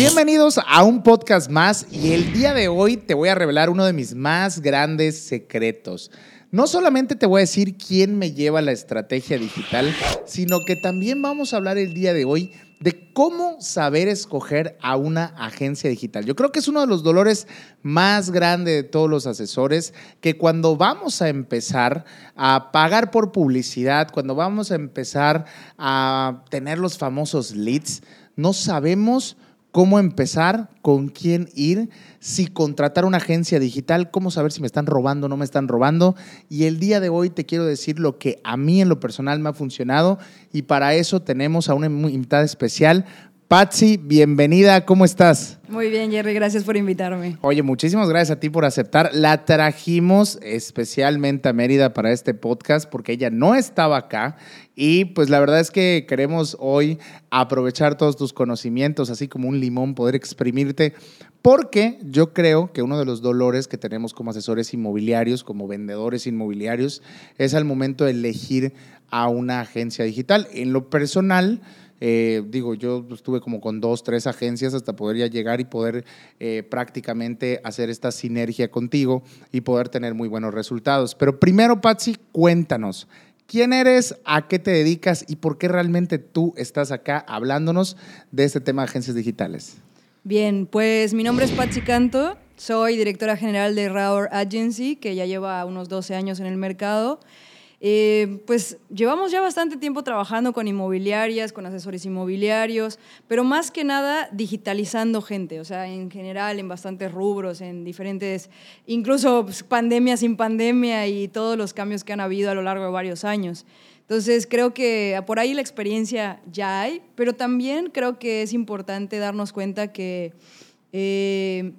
Bienvenidos a un podcast más y el día de hoy te voy a revelar uno de mis más grandes secretos. No solamente te voy a decir quién me lleva la estrategia digital, sino que también vamos a hablar el día de hoy de cómo saber escoger a una agencia digital. Yo creo que es uno de los dolores más grandes de todos los asesores, que cuando vamos a empezar a pagar por publicidad, cuando vamos a empezar a tener los famosos leads, no sabemos cómo empezar, con quién ir, si contratar una agencia digital, cómo saber si me están robando o no me están robando. Y el día de hoy te quiero decir lo que a mí en lo personal me ha funcionado y para eso tenemos a una invitada especial. Patsy, bienvenida, ¿cómo estás? Muy bien, Jerry, gracias por invitarme. Oye, muchísimas gracias a ti por aceptar. La trajimos especialmente a Mérida para este podcast porque ella no estaba acá y pues la verdad es que queremos hoy aprovechar todos tus conocimientos, así como un limón, poder exprimirte, porque yo creo que uno de los dolores que tenemos como asesores inmobiliarios, como vendedores inmobiliarios, es al momento de elegir a una agencia digital. En lo personal, eh, digo, yo estuve como con dos, tres agencias hasta poder ya llegar y poder eh, prácticamente hacer esta sinergia contigo y poder tener muy buenos resultados. Pero primero, Patsy, cuéntanos. ¿Quién eres? ¿A qué te dedicas? ¿Y por qué realmente tú estás acá hablándonos de este tema de agencias digitales? Bien, pues mi nombre es Patsy Canto, soy directora general de Raur Agency, que ya lleva unos 12 años en el mercado. Eh, pues llevamos ya bastante tiempo trabajando con inmobiliarias, con asesores inmobiliarios, pero más que nada digitalizando gente, o sea, en general en bastantes rubros, en diferentes, incluso pues, pandemia sin pandemia y todos los cambios que han habido a lo largo de varios años. Entonces creo que por ahí la experiencia ya hay, pero también creo que es importante darnos cuenta que... Eh,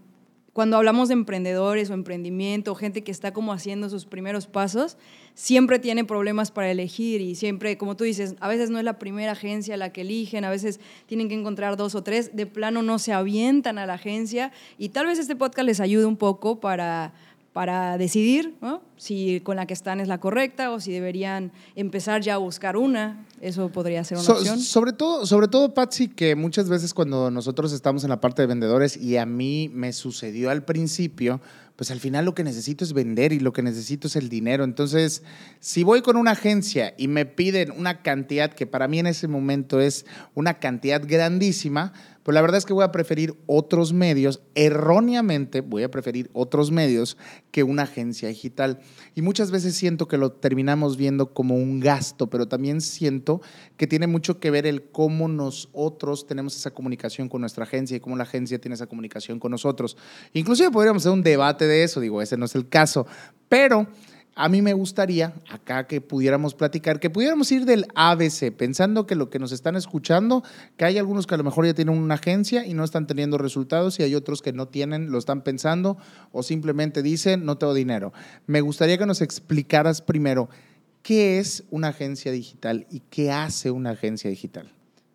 cuando hablamos de emprendedores o emprendimiento, gente que está como haciendo sus primeros pasos, siempre tiene problemas para elegir y siempre, como tú dices, a veces no es la primera agencia la que eligen, a veces tienen que encontrar dos o tres, de plano no se avientan a la agencia y tal vez este podcast les ayude un poco para para decidir si con la que están es la correcta o si deberían empezar ya a buscar una. Eso podría ser una opción. Sobre todo, sobre todo, Patsy, que muchas veces cuando nosotros estamos en la parte de vendedores, y a mí me sucedió al principio, pues al final lo que necesito es vender y lo que necesito es el dinero. Entonces, si voy con una agencia y me piden una cantidad que para mí en ese momento es una cantidad grandísima, pues la verdad es que voy a preferir otros medios, erróneamente voy a preferir otros medios que una agencia digital. Y muchas veces siento que lo terminamos viendo como un gasto, pero también siento que tiene mucho que ver el cómo nosotros tenemos esa comunicación con nuestra agencia y cómo la agencia tiene esa comunicación con nosotros. Inclusive podríamos hacer un debate de eso, digo, ese no es el caso, pero a mí me gustaría acá que pudiéramos platicar, que pudiéramos ir del ABC, pensando que lo que nos están escuchando, que hay algunos que a lo mejor ya tienen una agencia y no están teniendo resultados y hay otros que no tienen, lo están pensando o simplemente dicen, no tengo dinero. Me gustaría que nos explicaras primero qué es una agencia digital y qué hace una agencia digital.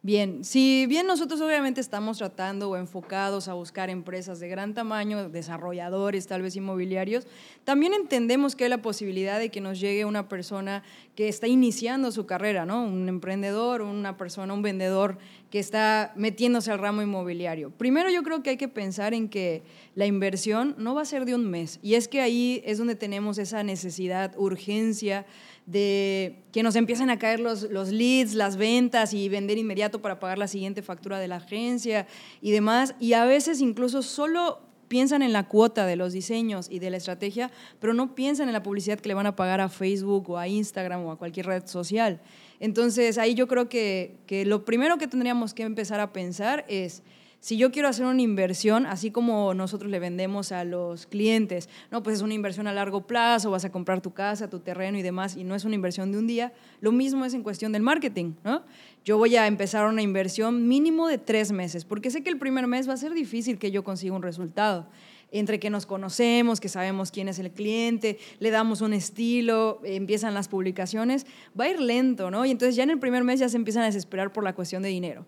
Bien, si bien nosotros obviamente estamos tratando o enfocados a buscar empresas de gran tamaño, desarrolladores, tal vez inmobiliarios, también entendemos que hay la posibilidad de que nos llegue una persona que está iniciando su carrera, ¿no? Un emprendedor, una persona, un vendedor que está metiéndose al ramo inmobiliario. Primero yo creo que hay que pensar en que la inversión no va a ser de un mes y es que ahí es donde tenemos esa necesidad, urgencia de que nos empiecen a caer los, los leads, las ventas y vender inmediato para pagar la siguiente factura de la agencia y demás. Y a veces incluso solo piensan en la cuota de los diseños y de la estrategia, pero no piensan en la publicidad que le van a pagar a Facebook o a Instagram o a cualquier red social. Entonces ahí yo creo que, que lo primero que tendríamos que empezar a pensar es si yo quiero hacer una inversión, así como nosotros le vendemos a los clientes, no, pues es una inversión a largo plazo, vas a comprar tu casa, tu terreno y demás, y no es una inversión de un día, lo mismo es en cuestión del marketing, ¿no? Yo voy a empezar una inversión mínimo de tres meses, porque sé que el primer mes va a ser difícil que yo consiga un resultado entre que nos conocemos, que sabemos quién es el cliente, le damos un estilo, empiezan las publicaciones, va a ir lento, ¿no? Y entonces ya en el primer mes ya se empiezan a desesperar por la cuestión de dinero.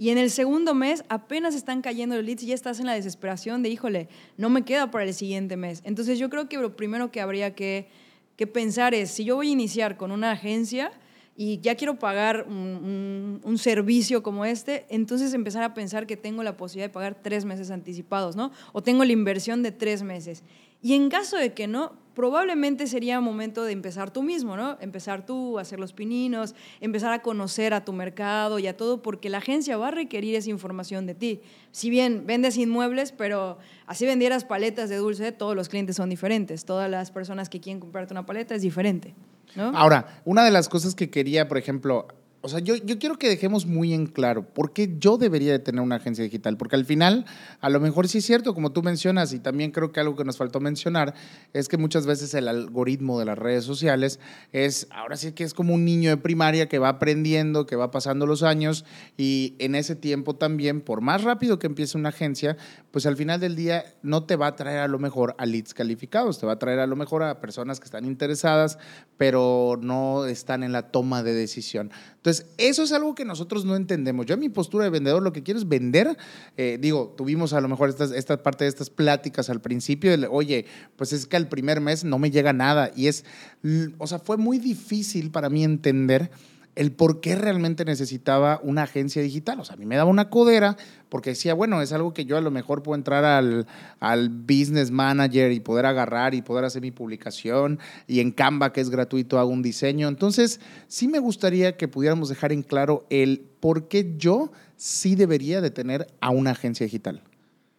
Y en el segundo mes apenas están cayendo los leads y ya estás en la desesperación de, híjole, no me queda para el siguiente mes. Entonces yo creo que lo primero que habría que, que pensar es, si yo voy a iniciar con una agencia y ya quiero pagar un, servicio como este, entonces empezar a pensar que tengo la posibilidad de pagar tres meses anticipados, ¿no? O tengo la inversión de tres meses. Y en caso de que no, probablemente sería momento de empezar tú mismo, ¿no? Empezar tú a hacer los pininos, empezar a conocer a tu mercado y a todo, porque la agencia va a requerir esa información de ti. Si bien vendes inmuebles, pero así vendieras paletas de dulce, todos los clientes son diferentes. Todas las personas que quieren comprarte una paleta es diferente. Ahora, una de las cosas que quería, por ejemplo, o sea, yo, yo quiero que dejemos muy en claro por qué yo debería de tener una agencia digital, porque al final, a lo mejor sí es cierto, como tú mencionas, y también creo que algo que nos faltó mencionar, es que muchas veces el algoritmo de las redes sociales es, ahora sí que es como un niño de primaria que va aprendiendo, que va pasando los años, y en ese tiempo también, por más rápido que empiece una agencia, pues al final del día no te va a traer a lo mejor a leads calificados, te va a traer a lo mejor a personas que están interesadas, pero no están en la toma de decisión. Eso es algo que nosotros no entendemos. Yo en mi postura de vendedor lo que quiero es vender. Eh, digo, tuvimos a lo mejor esta parte de estas pláticas al principio, oye, pues es que al primer mes no me llega nada. Y es, o sea, fue muy difícil para mí entender el por qué realmente necesitaba una agencia digital. O sea, a mí me daba una codera porque decía, bueno, es algo que yo a lo mejor puedo entrar al, al business manager y poder agarrar y poder hacer mi publicación y en Canva, que es gratuito, hago un diseño. Entonces, sí me gustaría que pudiéramos dejar en claro el por qué yo sí debería de tener a una agencia digital.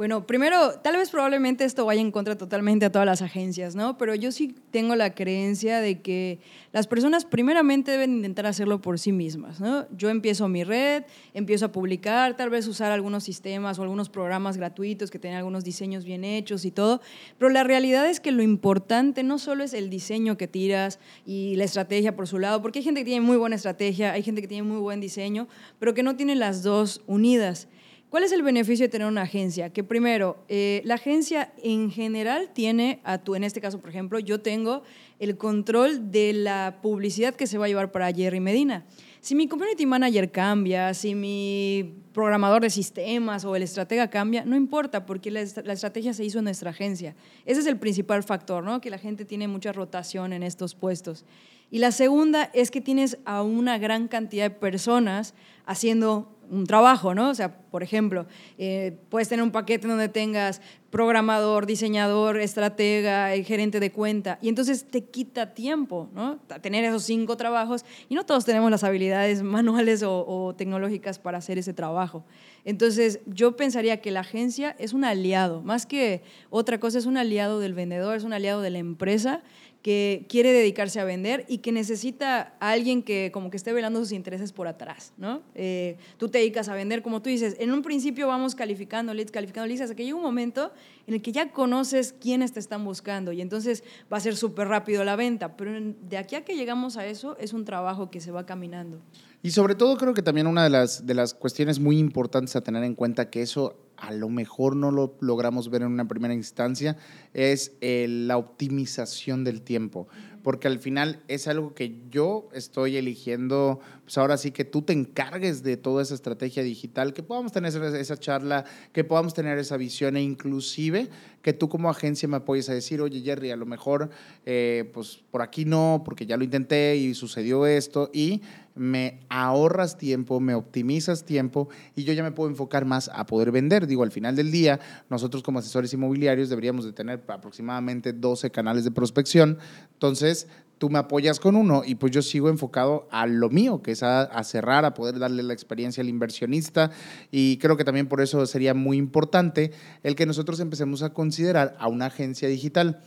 Bueno, primero, tal vez probablemente esto vaya en contra totalmente a todas las agencias, ¿no? Pero yo sí tengo la creencia de que las personas primeramente deben intentar hacerlo por sí mismas, ¿no? Yo empiezo mi red, empiezo a publicar, tal vez usar algunos sistemas o algunos programas gratuitos que tienen algunos diseños bien hechos y todo, pero la realidad es que lo importante no solo es el diseño que tiras y la estrategia por su lado, porque hay gente que tiene muy buena estrategia, hay gente que tiene muy buen diseño, pero que no tiene las dos unidas. ¿Cuál es el beneficio de tener una agencia? Que primero, eh, la agencia en general tiene a tu, en este caso, por ejemplo, yo tengo el control de la publicidad que se va a llevar para Jerry Medina. Si mi community manager cambia, si mi programador de sistemas o el estratega cambia, no importa, porque la, la, estrategia se hizo en nuestra agencia. Ese es el principal factor, ¿no? Que la gente tiene mucha rotación en estos puestos. Y la segunda es que tienes a una gran cantidad de personas haciendo un trabajo, ¿no? O sea, por ejemplo, eh, puedes tener un paquete donde tengas programador, diseñador, estratega, eh, gerente de cuenta, y entonces te quita tiempo, ¿no? Tener esos cinco trabajos, y no todos tenemos las habilidades manuales o tecnológicas para hacer ese trabajo. Entonces, yo pensaría que la agencia es un aliado, más que otra cosa, es un aliado del vendedor, es un aliado de la empresa que quiere dedicarse a vender y que necesita a alguien que como que esté velando sus intereses por atrás, ¿no? Eh, tú te dedicas a vender, como tú dices, en un principio vamos calificando leads, calificando leads, hasta que llega un momento en el que ya conoces quiénes te están buscando y entonces va a ser súper rápido la venta, pero de aquí a que llegamos a eso es un trabajo que se va caminando. Y sobre todo creo que también una de las, de las cuestiones muy importantes a tener en cuenta que eso a lo mejor no lo logramos ver en una primera instancia, es eh, la optimización del tiempo. Porque al final es algo que yo estoy eligiendo, pues ahora sí que tú te encargues de toda esa estrategia digital, que podamos tener esa charla, que podamos tener esa visión e inclusive que tú como agencia me apoyes a decir, oye Jerry, a lo mejor eh, pues por aquí no, porque ya lo intenté y sucedió esto y me ahorras tiempo, me optimizas tiempo y yo ya me puedo enfocar más a poder vender. Digo, al final del día, nosotros como asesores inmobiliarios deberíamos de tener aproximadamente 12 canales de prospección. Entonces, tú me apoyas con uno y pues yo sigo enfocado a lo mío, que es a, cerrar, a poder darle la experiencia al inversionista. Y creo que también por eso sería muy importante el que nosotros empecemos a considerar a una agencia digital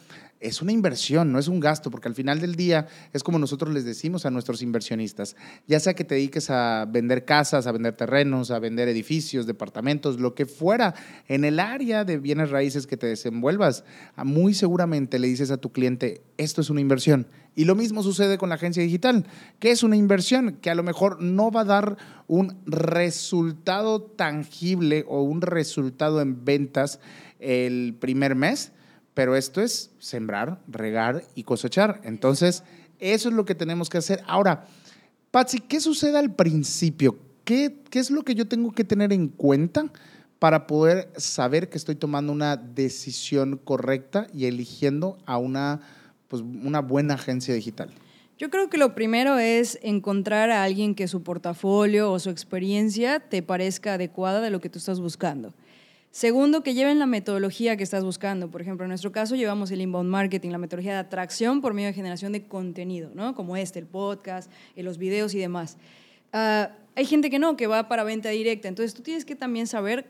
es una inversión, no es un gasto, porque al final del día es como nosotros les decimos a nuestros inversionistas, ya sea que te dediques a vender casas, a vender terrenos, a vender edificios, departamentos, lo que fuera, en el área de bienes raíces que te desenvuelvas, muy seguramente le dices a tu cliente, esto es una inversión. Y lo mismo sucede con la agencia digital, que es una inversión que a lo mejor no va a dar un resultado tangible o un resultado en ventas el primer mes, pero esto es sembrar, regar y cosechar. Entonces, eso es lo que tenemos que hacer. Ahora, Patsy, ¿qué sucede al principio? ¿Qué, ¿Qué es lo que yo tengo que tener en cuenta para poder saber que estoy tomando una decisión correcta y eligiendo a una, pues, una buena agencia digital? Yo creo que lo primero es encontrar a alguien que su portafolio o su experiencia te parezca adecuada de lo que tú estás buscando. Segundo, que lleven la metodología que estás buscando. Por ejemplo, en nuestro caso llevamos el inbound marketing, la metodología de atracción por medio de generación de contenido, ¿no? Como este, el podcast, eh, los videos y demás. Ah, hay gente que no, que va para venta directa. Entonces tú tienes que también saber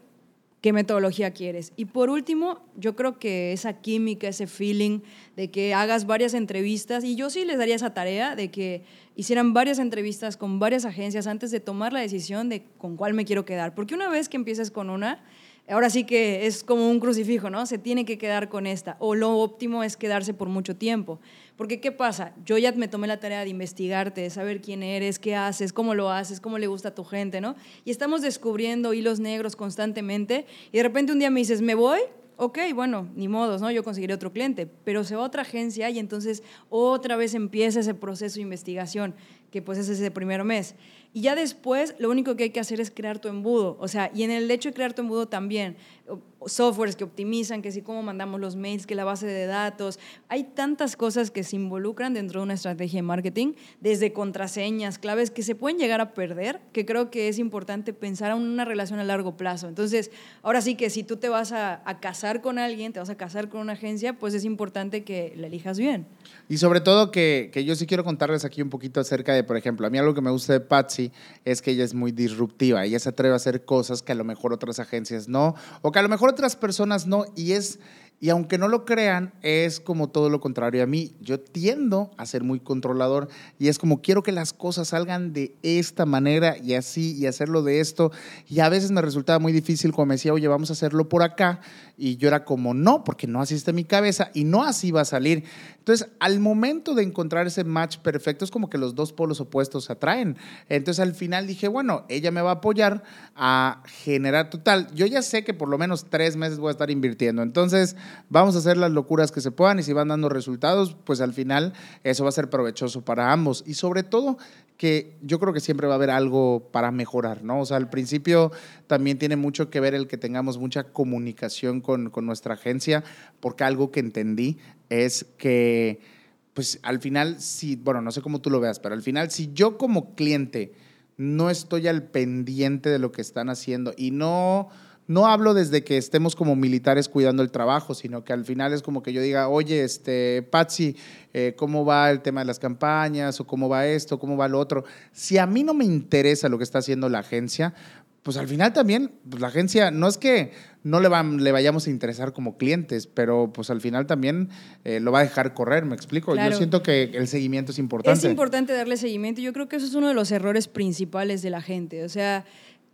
qué metodología quieres. Y por último, yo creo que esa química, ese feeling de que hagas varias entrevistas, y yo sí les daría esa tarea de que hicieran varias entrevistas con varias agencias antes de tomar la decisión de con cuál me quiero quedar. Porque una vez que empieces con una, ahora sí que es como un crucifijo, ¿no? Se tiene que quedar con esta. O lo óptimo es quedarse por mucho tiempo. Porque ¿qué pasa? Yo ya me tomé la tarea de investigarte, de saber quién eres, qué haces, cómo lo haces, cómo le gusta a tu gente, ¿no? Y estamos descubriendo hilos negros constantemente y de repente un día me dices, me voy, ok, bueno, ni modos, ¿no? Yo conseguiré otro cliente, pero se va a otra agencia y entonces otra vez empieza ese proceso de investigación, que pues es ese primer mes. Y ya después lo único que hay que hacer es crear tu embudo. O sea, y en el hecho de crear tu embudo también, softwares que optimizan, que sí cómo mandamos los mails, que la base de datos. Hay tantas cosas que se involucran dentro de una estrategia de marketing, desde contraseñas, claves que se pueden llegar a perder, que creo que es importante pensar en una relación a largo plazo. Entonces, ahora sí que si tú te vas a, a casar con alguien, te vas a casar con una agencia, pues es importante que la elijas bien. Y sobre todo que, que yo sí quiero contarles aquí un poquito acerca de, por ejemplo, a mí algo que me gusta de Patsy es que ella es muy disruptiva, ella se atreve a hacer cosas que a lo mejor otras agencias no, o que a lo mejor otras personas no, y es y aunque no lo crean, es como todo lo contrario a mí. Yo tiendo a ser muy controlador y es como quiero que las cosas salgan de esta manera y así y hacerlo de esto. Y a veces me resultaba muy difícil como me decía, oye, vamos a hacerlo por acá. Y yo era como, no, porque no así está mi cabeza y no así va a salir. Entonces, al momento de encontrar ese match perfecto, es como que los dos polos opuestos se atraen. Entonces, al final dije, bueno, ella me va a apoyar a generar total. Yo ya sé que por lo menos tres meses voy a estar invirtiendo. Entonces, vamos a hacer las locuras que se puedan y si van dando resultados, pues al final eso va a ser provechoso para ambos. Y sobre todo que yo creo que siempre va a haber algo para mejorar, ¿no? O sea, al principio también tiene mucho que ver el que tengamos mucha comunicación con, con nuestra agencia, porque algo que entendí es que, pues al final, si, bueno, no sé cómo tú lo veas, pero al final, si yo como cliente no estoy al pendiente de lo que están haciendo y no no hablo desde que estemos como militares cuidando el trabajo, sino que al final es como que yo diga, oye, este, Patsy, eh, ¿cómo va el tema de las campañas? ¿O cómo va esto? ¿Cómo va lo otro? Si a mí no me interesa lo que está haciendo la agencia, pues al final también, pues la agencia, no es que no le, le vayamos a interesar como clientes, pero pues al final también eh, lo va a dejar correr, ¿me explico? Yo siento que el seguimiento es importante. Es importante darle seguimiento. Yo creo que eso es uno de los errores principales de la gente. O sea,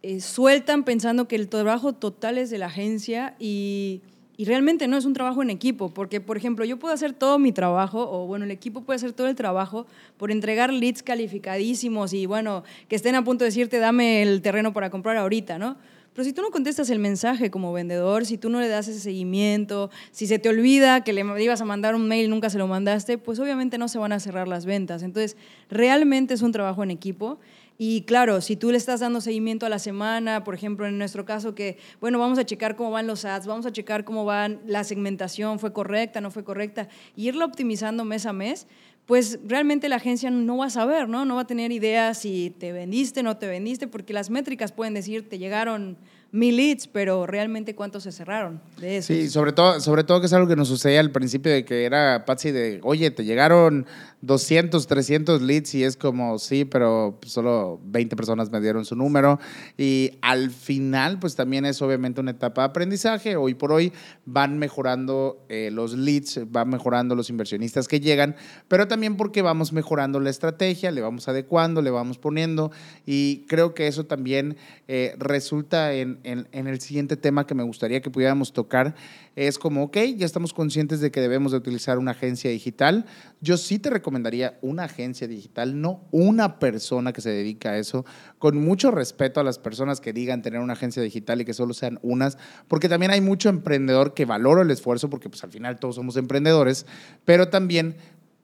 eh, sueltan pensando que el trabajo total es de la agencia y, y, realmente no es un trabajo en equipo, porque por ejemplo yo puedo hacer todo mi trabajo, o bueno, el equipo puede hacer todo el trabajo por entregar leads calificadísimos y bueno, que estén a punto de decirte dame el terreno para comprar ahorita, ¿no? Pero si tú no contestas el mensaje como vendedor, si tú no le das ese seguimiento, si se te olvida que le ibas a mandar un mail y nunca se lo mandaste, pues obviamente no se van a cerrar las ventas. Entonces, realmente es un trabajo en equipo y claro, si tú le estás dando seguimiento a la semana, por ejemplo, en nuestro caso que, bueno, vamos a checar cómo van los ads, vamos a checar cómo van la segmentación, fue correcta, no fue correcta, y irlo optimizando mes a mes, pues realmente la agencia no va a saber, ¿no? No va a tener idea si te vendiste, no te vendiste, porque las métricas pueden decir, te llegaron mil leads, pero realmente cuántos se cerraron de eso. Sí, sobre todo, sobre todo que es algo que nos sucedía al principio de que era Patsy de, oye, te llegaron 200, 300 leads y es como, sí, pero solo 20 personas me dieron su número. Y al final, pues también es obviamente una etapa de aprendizaje. Hoy por hoy van mejorando eh, los leads, van mejorando los inversionistas que llegan, pero también porque vamos mejorando la estrategia, le vamos adecuando, le vamos poniendo y creo que eso también eh, resulta en, en, el siguiente tema que me gustaría que pudiéramos tocar. Es como, ok, ya estamos conscientes de que debemos de utilizar una agencia digital. Yo sí te recomendaría una agencia digital, no una persona que se dedica a eso, con mucho respeto a las personas que digan tener una agencia digital y que solo sean unas, porque también hay mucho emprendedor que valora el esfuerzo, porque pues al final todos somos emprendedores, pero también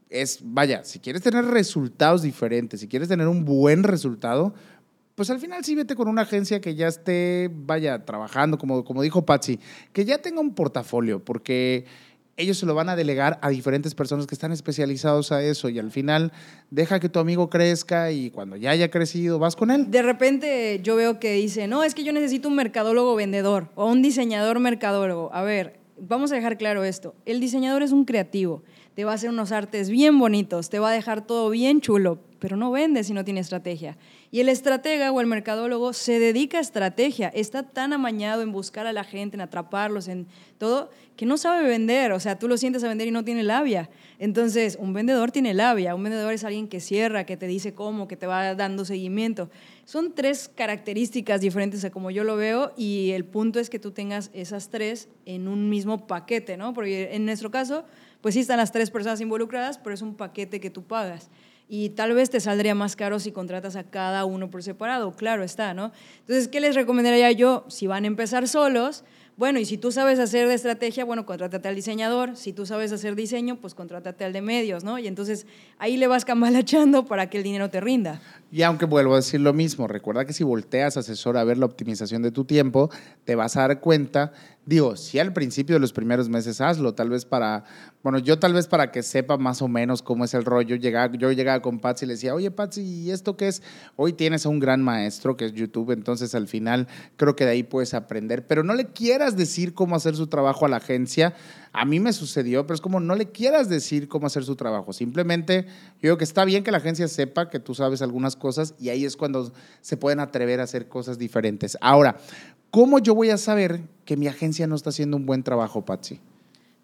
es, vaya, si quieres tener resultados diferentes, si quieres tener un buen resultado, pues al final sí vete con una agencia que ya esté, vaya, trabajando, como, como dijo Patsy, que ya tenga un portafolio, porque ellos se lo van a delegar a diferentes personas que están especializados a eso y al final deja que tu amigo crezca y cuando ya haya crecido vas con él. De repente yo veo que dice, no, es que yo necesito un mercadólogo vendedor o un diseñador mercadólogo. A ver, vamos a dejar claro esto. El diseñador es un creativo te va a hacer unos artes bien bonitos, te va a dejar todo bien chulo, pero no vende si no tiene estrategia. Y el estratega o el mercadólogo se dedica a estrategia, está tan amañado en buscar a la gente, en atraparlos, en todo, que no sabe vender. O sea, tú lo sientes a vender y no tiene labia. Entonces, un vendedor tiene labia, un vendedor es alguien que cierra, que te dice cómo, que te va dando seguimiento. Son tres características diferentes a como yo lo veo y el punto es que tú tengas esas tres en un mismo paquete, ¿no? Porque en nuestro caso pues sí están las tres personas involucradas, pero es un paquete que tú pagas. Y tal vez te saldría más caro si contratas a cada uno por separado, claro está, ¿no? Entonces, ¿qué les recomendaría yo? Si van a empezar solos, bueno, y si tú sabes hacer de estrategia, bueno, contrátate al diseñador. Si tú sabes hacer diseño, pues contrátate al de medios, ¿no? Y entonces ahí le vas cambalachando para que el dinero te rinda. Y aunque vuelvo a decir lo mismo, recuerda que si volteas asesor a ver la optimización de tu tiempo, te vas a dar cuenta Digo, si al principio de los primeros meses hazlo, tal vez para, bueno, yo tal vez para que sepa más o menos cómo es el rollo, llegaba, yo llegaba con Patsy y le decía, oye Patsy, ¿y esto qué es? Hoy tienes a un gran maestro que es YouTube, entonces al final creo que de ahí puedes aprender, pero no le quieras decir cómo hacer su trabajo a la agencia. A mí me sucedió, pero es como no le quieras decir cómo hacer su trabajo. Simplemente yo digo que está bien que la agencia sepa que tú sabes algunas cosas y ahí es cuando se pueden atrever a hacer cosas diferentes. Ahora, ¿Cómo yo voy a saber que mi agencia no está haciendo un buen trabajo, Patsy?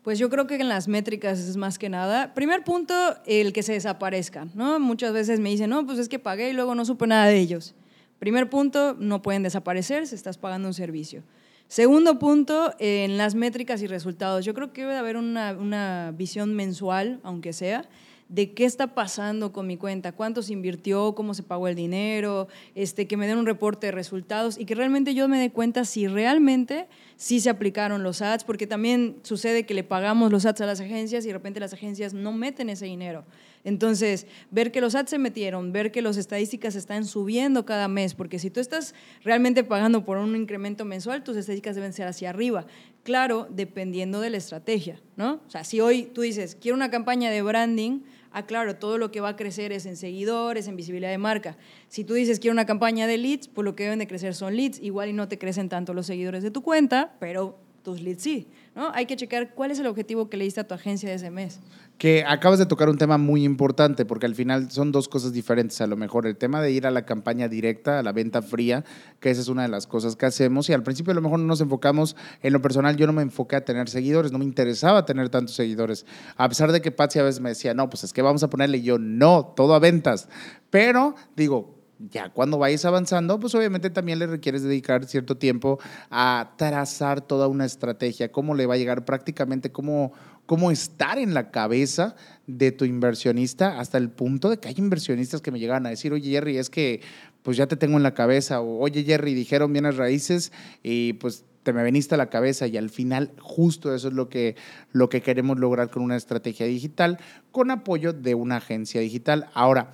Pues yo creo que en las métricas es más que nada. Primer punto, el que se desaparezcan, ¿no? Muchas veces me dicen, no, pues es que pagué y luego no supe nada de ellos. Primer punto, no pueden desaparecer si estás pagando un servicio. Segundo punto, en las métricas y resultados. Yo creo que debe haber una, una visión mensual, aunque sea, de qué está pasando con mi cuenta, cuánto se invirtió, cómo se pagó el dinero, este, que me den un reporte de resultados y que realmente yo me dé cuenta si realmente sí se aplicaron los ads, porque también sucede que le pagamos los ads a las agencias y de repente las agencias no meten ese dinero. Entonces, ver que los ads se metieron, ver que las estadísticas están subiendo cada mes, porque si tú estás realmente pagando por un incremento mensual, tus estadísticas deben ser hacia arriba. Claro, dependiendo de la estrategia, ¿no? O sea, si hoy tú dices, quiero una campaña de branding, ah, claro, todo lo que va a crecer es en seguidores, en visibilidad de marca. Si tú dices quiero una campaña de leads, pues lo que deben de crecer son leads. Igual y no te crecen tanto los seguidores de tu cuenta, pero tus leads sí. ¿no? Hay que checar cuál es el objetivo que le diste a tu agencia ese mes. Que acabas de tocar un tema muy importante, porque al final son dos cosas diferentes. A lo mejor el tema de ir a la campaña directa, a la venta fría, que esa es una de las cosas que hacemos. Y al principio a lo mejor no nos enfocamos, en lo personal yo no me enfoqué a tener seguidores, no me interesaba tener tantos seguidores. A pesar de que Patsy a veces me decía, no, pues es que vamos a ponerle yo, no, todo a ventas. Pero digo, ya cuando vayas avanzando, pues obviamente también le requieres dedicar cierto tiempo a trazar toda una estrategia, cómo le va a llegar prácticamente, cómo, cómo estar en la cabeza de tu inversionista hasta el punto de que hay inversionistas que me llegan a decir, oye Jerry, es que pues ya te tengo en la cabeza, o oye Jerry, dijeron bienes raíces y pues te me veniste a la cabeza y al final justo eso es lo que, lo que queremos lograr con una estrategia digital con apoyo de una agencia digital. Ahora,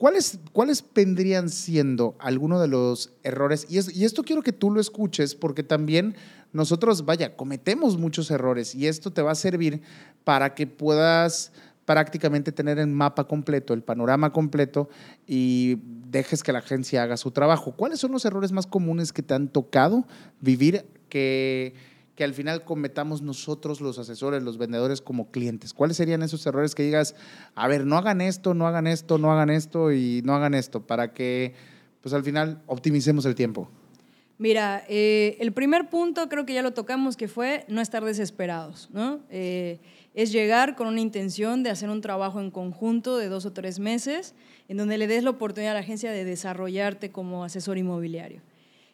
¿Cuáles, ¿Cuáles vendrían siendo algunos de los errores? Y, y, esto quiero que tú lo escuches porque también nosotros, vaya, cometemos muchos errores y esto te va a servir para que puedas prácticamente tener el mapa completo, el panorama completo y dejes que la agencia haga su trabajo. ¿Cuáles son los errores más comunes que te han tocado vivir que que al final cometamos nosotros los asesores, los vendedores como clientes? ¿Cuáles serían esos errores que digas, a ver, no hagan esto, no hagan esto, no hagan esto y no hagan esto para que pues al final optimicemos el tiempo? Mira, eh, el primer punto creo que ya lo tocamos, que fue no estar desesperados, ¿no? Eh, es llegar con una intención de hacer un trabajo en conjunto de dos o tres meses, en donde le des la oportunidad a la agencia de desarrollarte como asesor inmobiliario.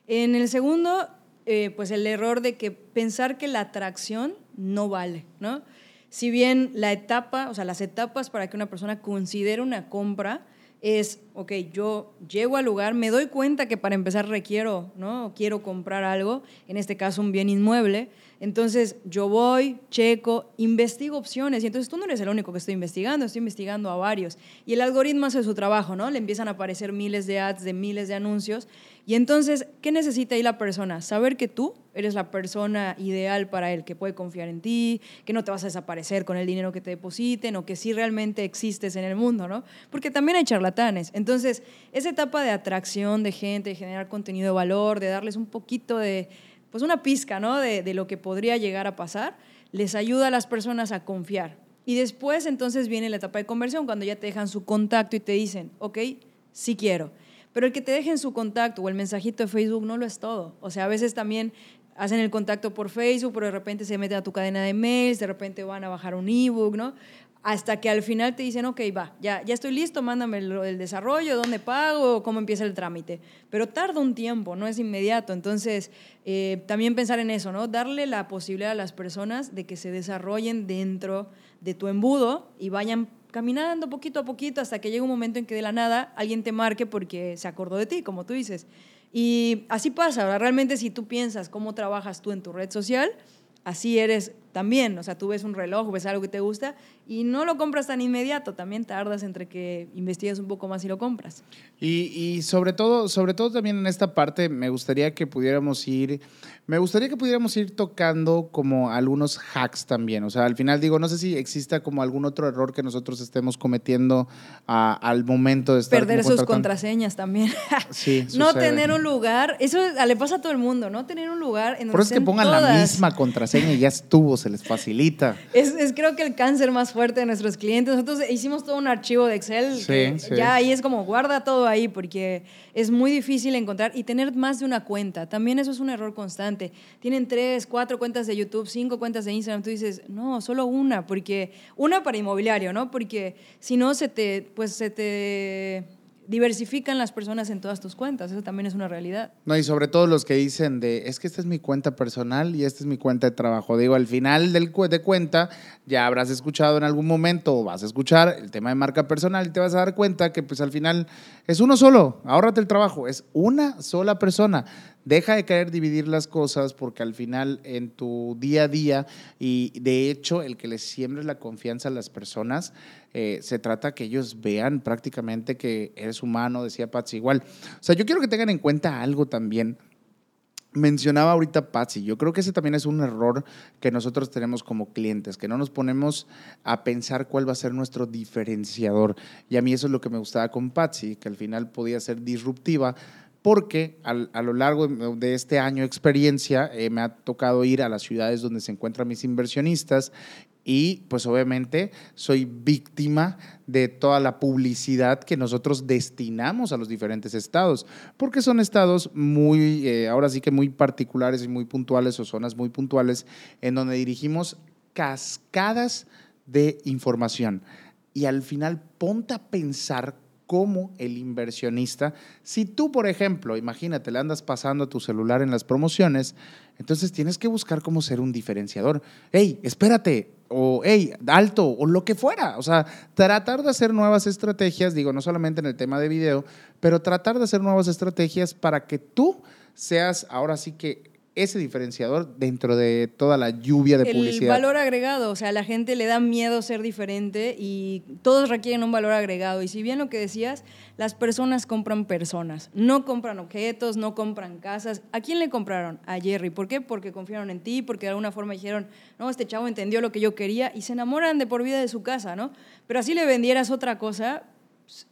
En el segundo, eh, pues el error de que pensar que la atracción no vale, ¿no? Si bien la etapa, o sea, las etapas para que una persona considere una compra es, ok, yo llego al lugar, me doy cuenta que para empezar requiero, ¿no? Quiero comprar algo, en este caso un bien inmueble, Entonces yo voy, checo, investigo opciones y entonces tú no eres el único que estoy investigando, estoy investigando a varios. Y el algoritmo hace su trabajo, ¿no? Le empiezan a aparecer miles de ads de miles de anuncios. Y entonces, ¿qué necesita ahí la persona? Saber que tú eres la persona ideal para él, que puede confiar en ti, que no te vas a desaparecer con el dinero que te depositen o que sí realmente existes en el mundo, ¿no? Porque también hay charlatanes. Entonces, esa etapa de atracción de gente, de generar contenido de valor, de darles un poquito de pues una pizca, ¿no? De, de lo que podría llegar a pasar, les ayuda a las personas a confiar. Y después entonces viene la etapa de conversión, cuando ya te dejan su contacto y te dicen, ok, sí quiero. Pero el que te dejen su contacto o el mensajito de Facebook no lo es todo. O sea, a veces también hacen el contacto por Facebook, pero de repente se meten a tu cadena de mails, de repente van a bajar un ebook, ¿no? hasta que al final te dicen, ok, va, ya, ya estoy listo, mándame el, desarrollo, dónde pago, cómo empieza el trámite. Pero tarda un tiempo, no es inmediato. Entonces, eh, también pensar en eso, ¿no? Darle la posibilidad a las personas de que se desarrollen dentro de tu embudo y vayan caminando poquito a poquito hasta que llegue un momento en que de la nada alguien te marque porque se acordó de ti, como tú dices. Y así pasa, realmente si tú piensas cómo trabajas tú en tu red social, así eres también. O sea, tú ves un reloj, ves algo que te gusta y no lo compras tan inmediato, también tardas entre que investigas un poco más y lo compras. Y, y, sobre todo, sobre todo también en esta parte me gustaría que pudiéramos ir, me gustaría que pudiéramos ir tocando como algunos hacks también. O sea, al final digo, no sé si exista como algún otro error que nosotros estemos cometiendo al momento de estar. Perder sus contraseñas también. sí. no tener un lugar, eso le pasa a todo el mundo, ¿no? Tener un lugar en donde. Por eso es que pongan la misma contraseña y ya estuvo, se les facilita. Es, es creo que el cáncer más fuerte de nuestros clientes. Nosotros hicimos todo un archivo de Excel. Sí, Ya ahí es como guarda todo ahí porque es muy difícil encontrar y tener más de una cuenta. También eso es un error constante. Tienen tres, cuatro cuentas de YouTube, cinco cuentas de Instagram. Tú dices, no, solo una, porque una para inmobiliario, ¿no? Porque si no, se te, pues se te diversifican las personas en todas tus cuentas, eso también es una realidad. No, y sobre todo los que dicen de, es que esta es mi cuenta personal y esta es mi cuenta de trabajo. Digo, al final del de cuenta ya habrás escuchado en algún momento o vas a escuchar el tema de marca personal y te vas a dar cuenta que pues al final es uno solo, ahórrate el trabajo, es una sola persona. Deja de querer dividir las cosas porque al final en tu día a día y de hecho el que les siembres la confianza a las personas, eh, se trata que ellos vean prácticamente que eres humano, decía Patsy igual. O sea, yo quiero que tengan en cuenta algo también. Mencionaba ahorita Patsy, yo creo que ese también es un error que nosotros tenemos como clientes, que no nos ponemos a pensar cuál va a ser nuestro diferenciador. Y a mí eso es lo que me gustaba con Patsy, que al final podía ser disruptiva, porque a lo largo de este año de experiencia eh, me ha tocado ir a las ciudades donde se encuentran mis inversionistas y pues obviamente soy víctima de toda la publicidad que nosotros destinamos a los diferentes estados, porque son estados muy, eh, ahora sí que muy particulares y muy puntuales o zonas muy puntuales en donde dirigimos cascadas de información. Y al final ponte a pensar como el inversionista. Si tú, por ejemplo, imagínate, le andas pasando tu celular en las promociones, entonces tienes que buscar cómo ser un diferenciador. Hey, espérate, o hey, alto, o lo que fuera. O sea, tratar de hacer nuevas estrategias, digo, no solamente en el tema de video, pero tratar de hacer nuevas estrategias para que tú seas ahora sí que ese diferenciador dentro de toda la lluvia de publicidad. El valor agregado, o sea, a la gente le da miedo ser diferente y todos requieren un valor agregado. Y si bien lo que decías, las personas compran personas, no compran objetos, no compran casas. ¿A quién le compraron? A Jerry. ¿Por qué? Porque confiaron en ti, porque de alguna forma dijeron, no, este chavo entendió lo que yo quería y se enamoran de por vida de su casa, ¿no? Pero así le vendieras otra cosa,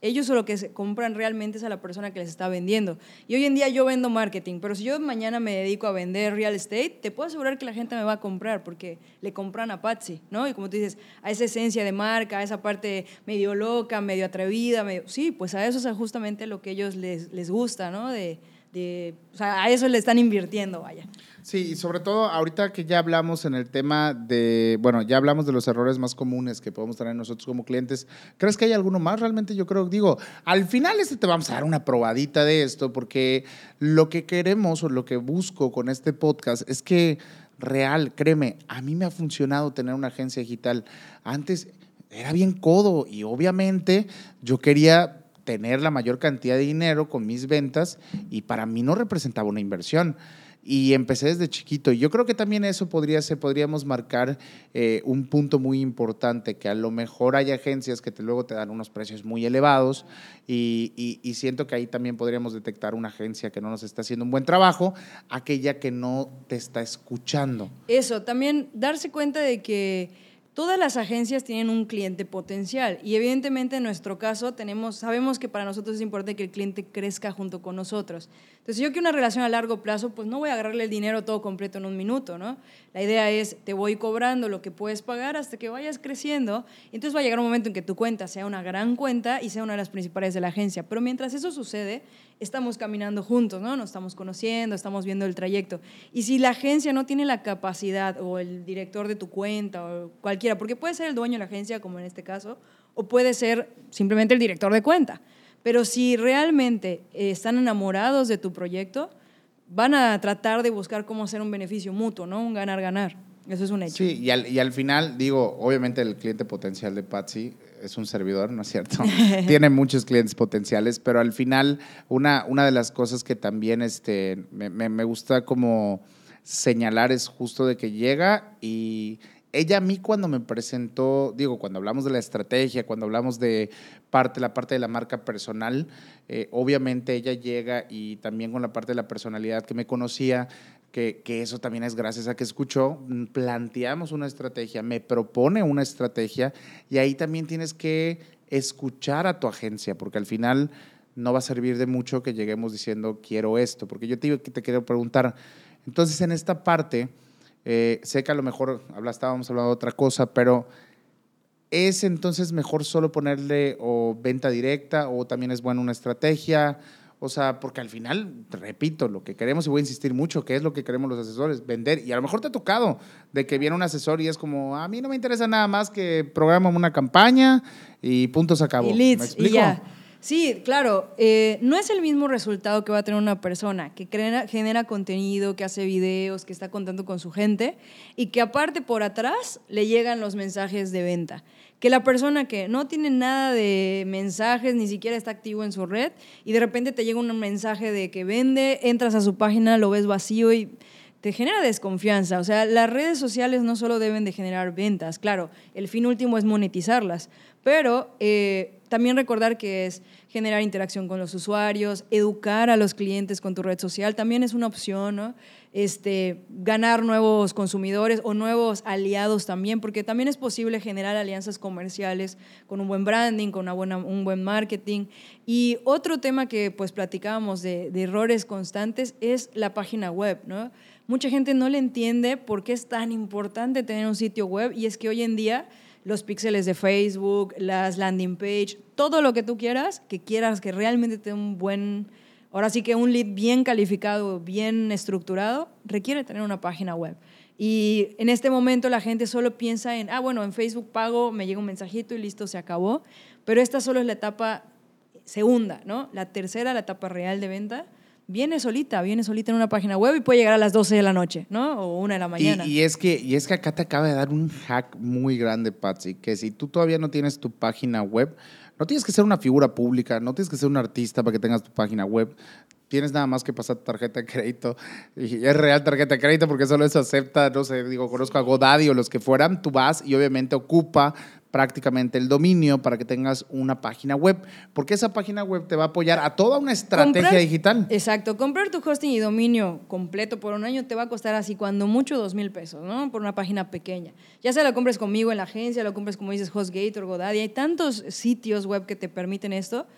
ellos lo que se compran realmente es a la persona que les está vendiendo. Y hoy en día yo vendo marketing, pero si yo mañana me dedico a vender real estate, te puedo asegurar que la gente me va a comprar porque le compran a Patsy, ¿no? Y como tú dices, a esa esencia de marca, a esa parte medio loca, medio atrevida, medio... sí, pues a eso es justamente lo que ellos les, les gusta, ¿no? De, o sea, a eso le están invirtiendo, vaya. Sí, y sobre todo ahorita que ya hablamos en el tema de, bueno, ya hablamos de los errores más comunes que podemos tener nosotros como clientes, ¿crees que hay alguno más? Realmente yo creo, digo, al final este te vamos a dar una probadita de esto, porque lo que queremos o lo que busco con este podcast es que real, créeme, a mí me ha funcionado tener una agencia digital. Antes era bien codo y obviamente yo quería tener la mayor cantidad de dinero con mis ventas y para mí no representaba una inversión. y empecé desde chiquito. Y yo creo que también eso podría ser, podríamos marcar eh, un punto muy importante, que a lo mejor hay agencias que te, luego te dan unos precios muy elevados y, y, siento que ahí también podríamos detectar una agencia que no nos está haciendo un buen trabajo, aquella que no te está escuchando. Eso, también darse cuenta de que Todas las agencias tienen un cliente potencial y evidentemente en nuestro caso tenemos, sabemos que para nosotros es importante que el cliente crezca junto con nosotros. Entonces, yo quiero una relación a largo plazo, pues no voy a agarrarle el dinero todo completo en un minuto, ¿no? La idea es, te voy cobrando lo que puedes pagar hasta que vayas creciendo. Y entonces va a llegar un momento en que tu cuenta sea una gran cuenta y sea una de las principales de la agencia. Pero mientras eso sucede, estamos caminando juntos, ¿no? Nos estamos conociendo, estamos viendo el trayecto. Y si la agencia no tiene la capacidad, o el director de tu cuenta, o cualquiera, porque puede ser el dueño de la agencia, como en este caso, o puede ser simplemente el director de cuenta. Pero si realmente están enamorados de tu proyecto, van a tratar de buscar cómo hacer un beneficio mutuo, ¿no? Un ganar-ganar. Eso es un hecho. Sí, y al, y al final, digo, obviamente el cliente potencial de Patsy es un servidor, ¿no es cierto? Tiene muchos clientes potenciales, pero al final una, una de las cosas que también este, me, me, gusta como señalar es justo de que llega y ella a mí cuando me presentó, digo, cuando hablamos de la estrategia, cuando hablamos de parte, la parte de la marca personal, eh, obviamente ella llega y también con la parte de la personalidad que me conocía, que, que, eso también es gracias a que escuchó, mm, planteamos una estrategia, me propone una estrategia y ahí también tienes que escuchar a tu agencia, porque al final no va a servir de mucho que lleguemos diciendo quiero esto, porque yo te, te quiero preguntar, entonces en esta parte, eh, sé que a lo mejor habla, estábamos hablando de otra cosa, pero ¿es entonces mejor solo ponerle o venta directa o también es buena una estrategia? O sea, porque al final, repito, lo que queremos, y voy a insistir mucho, que es lo que queremos los asesores, vender. Y a lo mejor te ha tocado de que viene un asesor y es como, a mí no me interesa nada más que programa una campaña y punto se acabó. Y leads, ¿Me explico? Sí, claro. Eh, no es el mismo resultado que va a tener una persona que genera contenido, que hace videos, que está contando con su gente y que aparte por atrás le llegan los mensajes de venta que la persona que no tiene nada de mensajes, ni siquiera está activo en su red, y de repente te llega un mensaje de que vende, entras a su página, lo ves vacío y te genera desconfianza. O sea, las redes sociales no solo deben de generar ventas, claro, el fin último es monetizarlas, pero eh, también recordar que es generar interacción con los usuarios, educar a los clientes con tu red social, también es una opción. Este, ganar nuevos consumidores o nuevos aliados también, porque también es posible generar alianzas comerciales con un buen branding, con una buena, un buen marketing. Y otro tema que pues platicábamos de, de errores constantes es la página web, ¿no? Mucha gente no le entiende por qué es tan importante tener un sitio web y es que hoy en día los píxeles de Facebook, las landing page, todo lo que tú quieras, que quieras que realmente tenga un buen, ahora sí que un lead bien calificado, bien estructurado, requiere tener una página web. Y en este momento la gente solo piensa en, ah, bueno, en Facebook pago, me llega un mensajito y listo, se acabó. Pero esta solo es la etapa segunda, ¿no? La tercera, la etapa real de venta, viene solita, viene solita en una página web y puede llegar a las 12 de la noche, ¿no? O una de la mañana. Y, es, que, y es que acá te acaba de dar un hack muy grande, Patsy, que si tú todavía no tienes tu página web, no tienes que ser una figura pública, no tienes que ser un artista para que tengas tu página web. Tienes nada más que pasar tu tarjeta de crédito. Y es real tarjeta de crédito porque solo eso acepta, no sé, digo, conozco a Godaddy o los que fueran. Tú vas y obviamente ocupa prácticamente el dominio para que tengas una página web, porque esa página web te va a apoyar a toda una estrategia digital. Exacto, comprar tu hosting y dominio completo por un año te va a costar así cuando mucho dos mil pesos, ¿no? Por una página pequeña. Ya sea lo compres conmigo en la agencia, lo compres como dices HostGate o Godaddy, hay tantos sitios web que te permiten esto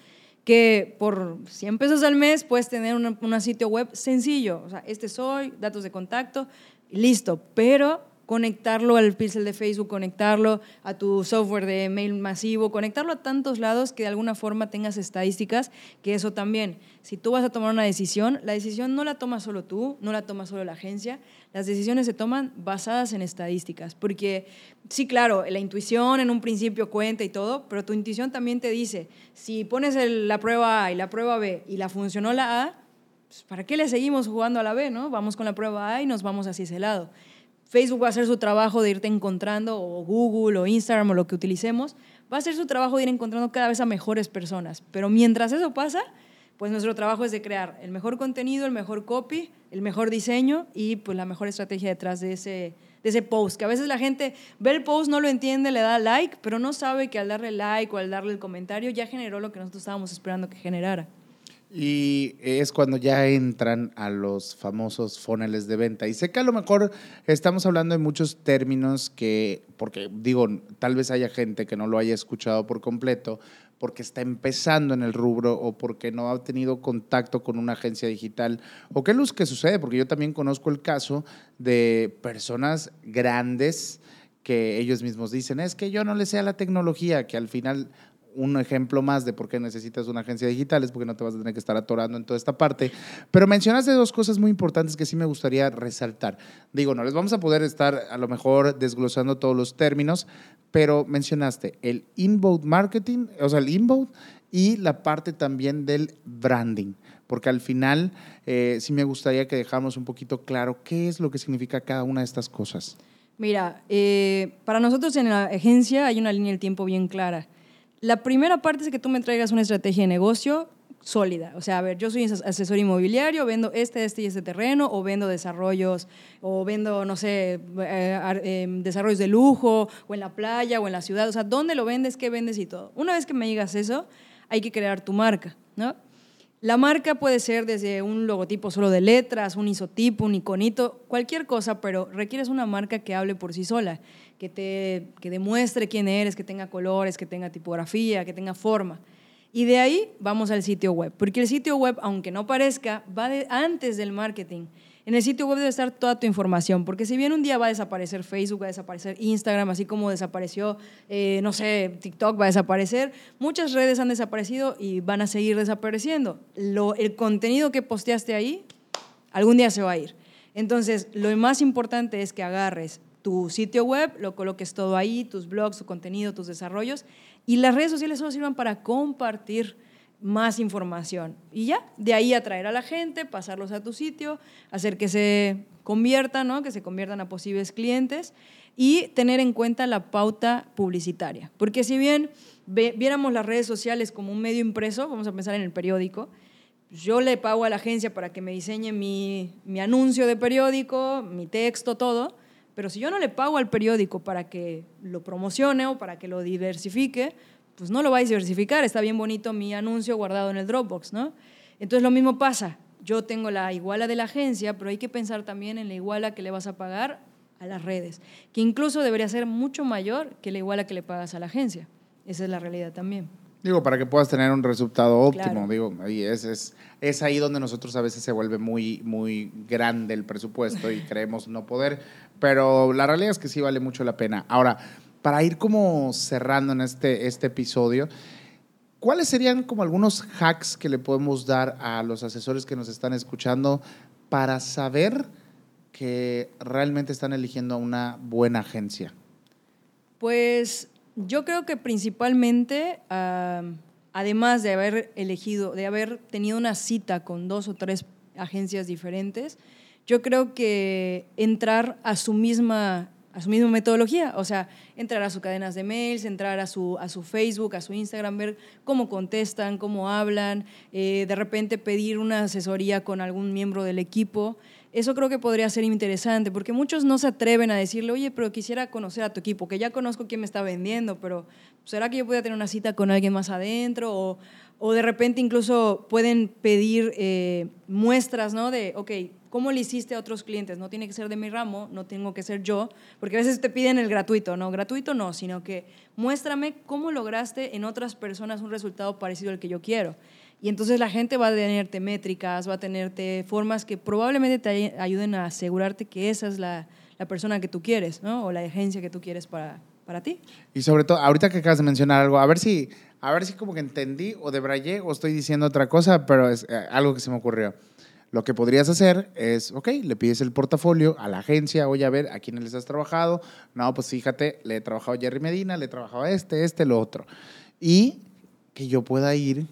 que por 100 pesos al mes puedes tener un sitio web sencillo, o sea, este soy, datos de contacto, listo, pero conectarlo al pixel de Facebook, conectarlo a tu software de mail masivo, conectarlo a tantos lados que de alguna forma tengas estadísticas, que eso también, si tú vas a tomar una decisión, la decisión no la toma solo tú, no la toma solo la agencia, las decisiones se toman basadas en estadísticas, porque sí, claro, la intuición en un principio cuenta y todo, pero tu intuición también te dice, si pones la prueba A y la prueba B y la funcionó la A, pues, ¿para qué le seguimos jugando a la B? ¿no? Vamos con la prueba A y nos vamos hacia ese lado. Facebook va a hacer su trabajo de irte encontrando, o Google, o Instagram, o lo que utilicemos, va a hacer su trabajo de ir encontrando cada vez a mejores personas. Pero mientras eso pasa, pues nuestro trabajo es de crear el mejor contenido, el mejor copy, el mejor diseño y pues la mejor estrategia detrás de ese, de ese post. Que a veces la gente ve el post, no lo entiende, le da like, pero no sabe que al darle like o al darle el comentario ya generó lo que nosotros estábamos esperando que generara. Y es cuando ya entran a los famosos funnels de venta. Y sé que a lo mejor estamos hablando de muchos términos que, porque digo, tal vez haya gente que no lo haya escuchado por completo, porque está empezando en el rubro o porque no ha tenido contacto con una agencia digital. ¿O qué lo que sucede? Porque yo también conozco el caso de personas grandes que ellos mismos dicen, es que yo no le sé a la tecnología, que al final un ejemplo más de por qué necesitas una agencia digital, es porque no te vas a tener que estar atorando en toda esta parte. Pero mencionaste dos cosas muy importantes que sí me gustaría resaltar. Digo, no les vamos a poder estar a lo mejor desglosando todos los términos, pero mencionaste el inbound marketing, o sea, el inbound y la parte también del branding, porque al final eh, sí me gustaría que dejáramos un poquito claro qué es lo que significa cada una de estas cosas. Mira, eh, para nosotros en la agencia hay una línea del tiempo bien clara la primera parte es que tú me traigas una estrategia de negocio sólida. O sea, a ver, yo soy asesor inmobiliario, vendo este, este y este terreno, o vendo desarrollos, o vendo, no sé, eh, em, desarrollos de lujo, o en la playa, o en la ciudad. O sea, ¿dónde lo vendes, qué vendes y todo? Una vez que me digas eso, hay que crear tu marca, ¿no? La marca puede ser desde un logotipo solo de letras, un isotipo, un iconito, cualquier cosa, pero requieres una marca que hable por sí sola que te que demuestre quién eres, que tenga colores, que tenga tipografía, que tenga forma. Y de ahí vamos al sitio web, porque el sitio web, aunque no parezca, va antes del marketing. En el sitio web debe estar toda tu información, porque si bien un día va a desaparecer Facebook, va a desaparecer Instagram, así como desapareció, eh, no sé, TikTok va a desaparecer, muchas redes han desaparecido y van a seguir desapareciendo. El contenido que posteaste ahí, algún día se va a ir. Entonces, lo más importante es que agarres tu sitio web, lo coloques todo ahí, tus blogs, tu contenido, tus desarrollos, y las redes sociales solo sirvan para compartir más información. Y ya, de ahí atraer a la gente, pasarlos a tu sitio, hacer que se conviertan, ¿no? que se conviertan a posibles clientes y tener en cuenta la pauta publicitaria. Porque si bien viéramos las redes sociales como un medio impreso, vamos a pensar en el periódico, yo le pago a la agencia para que me diseñe mi, mi anuncio de periódico, mi texto, todo, pero si yo no le pago al periódico para que lo promocione o para que lo diversifique, pues no lo va a diversificar. Está bien bonito mi anuncio guardado en el Dropbox, ¿no? Entonces lo mismo pasa. Yo tengo la iguala de la agencia, pero hay que pensar también en la iguala que le vas a pagar a las redes, que incluso debería ser mucho mayor que la iguala que le pagas a la agencia. Esa es la realidad también. Digo, para que puedas tener un resultado óptimo, digo, ahí es, es, es, ahí donde nosotros a veces se vuelve muy, muy grande el presupuesto y creemos no poder, pero la realidad es que sí vale mucho la pena. Ahora, para ir como cerrando en este, este episodio, ¿cuáles serían como algunos hacks que le podemos dar a los asesores que nos están escuchando para saber que realmente están eligiendo una buena agencia? Pues yo creo que principalmente, además de haber elegido, de haber tenido una cita con dos o tres agencias diferentes, yo creo que entrar a su misma a su misma metodología, o sea, entrar a sus cadenas de mails, entrar a su, a su Facebook, a su Instagram, ver cómo contestan, cómo hablan, eh, de repente pedir una asesoría con algún miembro del equipo. Eso creo que podría ser interesante, porque muchos no se atreven a decirle, oye, pero quisiera conocer a tu equipo, que ya conozco quién me está vendiendo, pero ¿será que yo pueda tener una cita con alguien más adentro? O, o de repente incluso pueden pedir eh, muestras, ¿no? De, ok, ¿cómo le hiciste a otros clientes? No tiene que ser de mi ramo, no tengo que ser yo, porque a veces te piden el gratuito, ¿no? Gratuito no, sino que muéstrame cómo lograste en otras personas un resultado parecido al que yo quiero. Y entonces la gente va a tenerte métricas, va a tenerte formas que probablemente te ayuden a asegurarte que esa es la, persona que tú quieres, ¿no? O la agencia que tú quieres para, para ti. Y sobre todo, ahorita que acabas de mencionar algo, a ver si, a ver si como que entendí o debrayé o estoy diciendo otra cosa, pero es eh, algo que se me ocurrió. Lo que podrías hacer es, ok, le pides el portafolio a la agencia, oye, a ver, ¿a quién les has trabajado? No, pues fíjate, le he trabajado a Jerry Medina, le he trabajado a este, este, lo otro. Y que yo pueda ir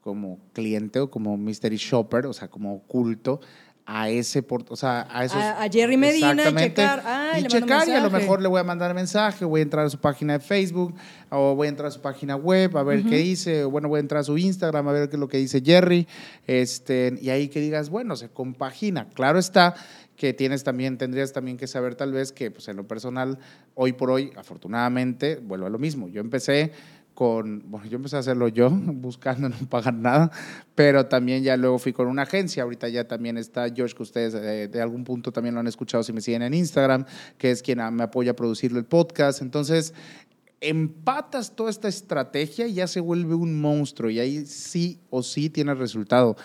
como cliente o como mystery shopper, o sea, como oculto, a ese, o sea, a esos... A, Jerry Medina y checar, y checar y a lo mejor le voy a mandar mensaje, voy a entrar a su página de Facebook o voy a entrar a su página web a ver qué dice, o bueno, voy a entrar a su Instagram a ver qué es lo que dice Jerry, este, y ahí que digas, bueno, se compagina. Claro está que tienes también, tendrías también que saber tal vez que pues en lo personal, hoy por hoy, afortunadamente, vuelvo a lo mismo. Yo empecé con, bueno, yo empecé a hacerlo yo, buscando no pagar nada, pero también ya luego fui con una agencia, ahorita ya también está George, que ustedes eh, de algún punto también lo han escuchado si me siguen en Instagram, que es quien me apoya a producirlo el podcast, entonces empatas toda esta estrategia y ya se vuelve un monstruo y ahí sí o sí tiene resultado.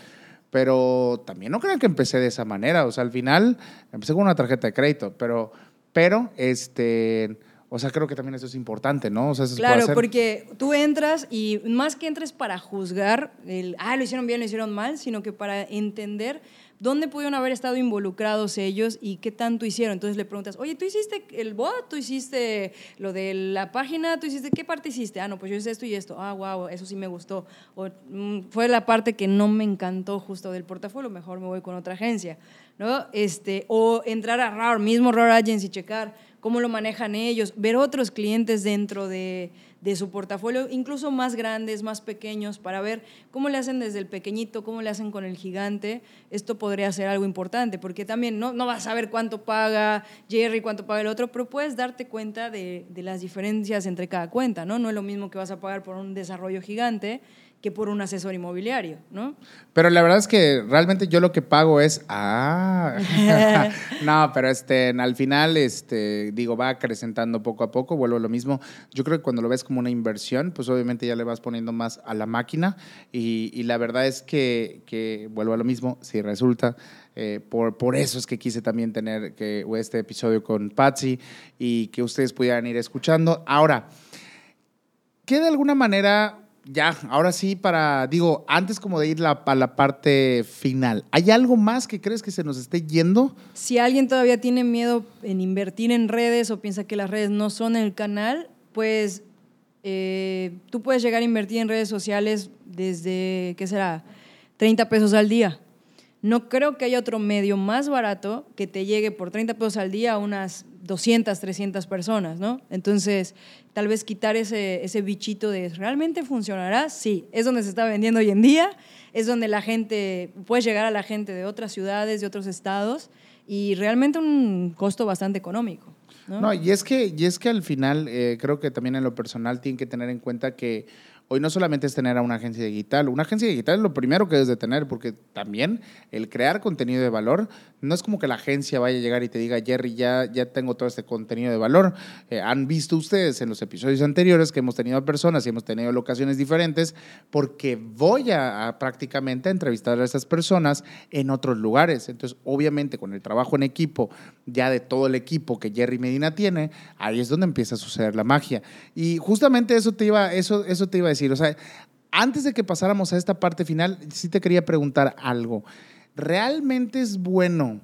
Pero también no crean que empecé de esa manera, o sea, al final empecé con una tarjeta de crédito, pero, pero este o sea, creo que también eso es importante, ¿no? O sea, eso claro, porque tú entras y más que entres para juzgar el, ah, lo hicieron bien, lo hicieron mal, sino que para entender dónde pudieron haber estado involucrados ellos y qué tanto hicieron. Entonces le preguntas, oye, ¿tú hiciste el bot? ¿Tú hiciste lo de la página? ¿Tú hiciste qué parte hiciste? Ah, no, pues yo hice esto y esto. Ah, wow, eso sí me gustó. O mm, fue la parte que no me encantó justo del portafolio, mejor me voy con otra agencia, ¿no? Este, o entrar a RAR, mismo RAR Agency, checar cómo lo manejan ellos, ver otros clientes dentro de, su portafolio, incluso más grandes, más pequeños, para ver cómo le hacen desde el pequeñito, cómo le hacen con el gigante. Esto podría ser algo importante, porque también no, no vas a saber cuánto paga Jerry, cuánto paga el otro, pero puedes darte cuenta de, de las diferencias entre cada cuenta, ¿no? No es lo mismo que vas a pagar por un desarrollo gigante que por un asesor inmobiliario, ¿no? Pero la verdad es que realmente yo lo que pago es, ah, no, pero este, al final, este, digo, va acrecentando poco a poco, vuelvo a lo mismo. Yo creo que cuando lo ves como una inversión, pues obviamente ya le vas poniendo más a la máquina y, la verdad es que, que, vuelvo a lo mismo, si resulta, eh, por, por eso es que quise también tener que, este episodio con Patsy y que ustedes pudieran ir escuchando. Ahora, ¿qué de alguna manera ya, ahora sí, para, digo, antes como de ir la, a la parte final, ¿hay algo más que crees que se nos esté yendo? Si alguien todavía tiene miedo en invertir en redes o piensa que las redes no son el canal, pues eh, tú puedes llegar a invertir en redes sociales desde, ¿qué será? 30 pesos al día. No creo que haya otro medio más barato que te llegue por 30 pesos al día a unas 200, 300 personas, ¿no? Entonces, tal vez quitar ese, ese bichito de, ¿realmente funcionará? Sí, es donde se está vendiendo hoy en día, es donde la gente, puede llegar a la gente de otras ciudades, de otros estados, y realmente un costo bastante económico. No, no y, es que, y es que al final, eh, creo que también en lo personal tienen que tener en cuenta que hoy no solamente es tener a una agencia digital, una agencia digital es lo primero que debes de tener, porque también el crear contenido de valor no es como que la agencia vaya a llegar y te diga, Jerry, ya, ya tengo todo este contenido de valor. Eh, han visto ustedes en los episodios anteriores que hemos tenido personas y hemos tenido locaciones diferentes, porque voy a, prácticamente a entrevistar a esas personas en otros lugares. Entonces, obviamente, con el trabajo en equipo, ya de todo el equipo que Jerry Medina tiene, ahí es donde empieza a suceder la magia. Y justamente eso te iba, eso, eso te iba a decir. O sea, antes de que pasáramos a esta parte final, sí te quería preguntar algo. ¿Realmente es bueno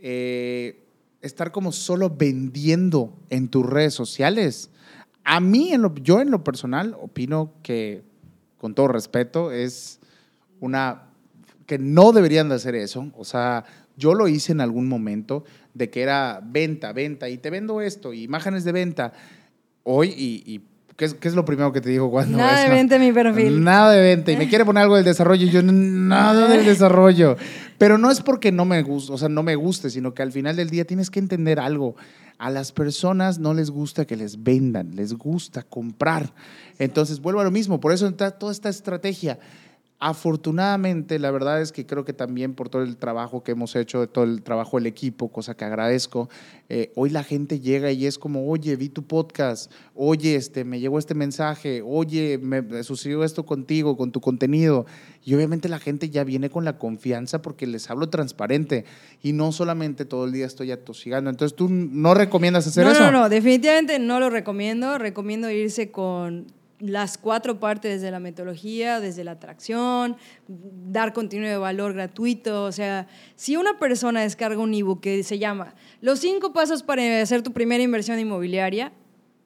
eh, estar como solo vendiendo en tus redes sociales? A mí, en lo, yo en lo personal, opino que, con todo respeto, es una que no deberían de hacer eso. O sea, yo lo hice en algún momento de que era venta, venta, y te vendo esto, imágenes de venta. Hoy, y, y ¿Qué es, lo primero que te digo cuando Nada de venta en mi perfil. Nada de venta. Y me quiere poner algo del desarrollo y yo, nada del desarrollo. Pero no es porque no me guste, o sea, no me guste, sino que al final del día tienes que entender algo. A las personas no les gusta que les vendan, les gusta comprar. Entonces, vuelvo a lo mismo. Por eso entra toda esta estrategia Afortunadamente, la verdad es que creo que también por todo el trabajo que hemos hecho, todo el trabajo del equipo, cosa que agradezco, eh, hoy la gente llega y es como, oye, vi tu podcast, oye, este, me llegó este mensaje, oye, me sucedió esto contigo, con tu contenido. Y obviamente la gente ya viene con la confianza porque les hablo transparente y no solamente todo el día estoy atosigando. Entonces, ¿tú no recomiendas hacer eso? No, no, no, definitivamente no lo recomiendo. Recomiendo irse con las cuatro partes de la metodología, desde la atracción, dar contenido de valor gratuito. O sea, si una persona descarga un ebook que se llama Los cinco pasos para hacer tu primera inversión inmobiliaria,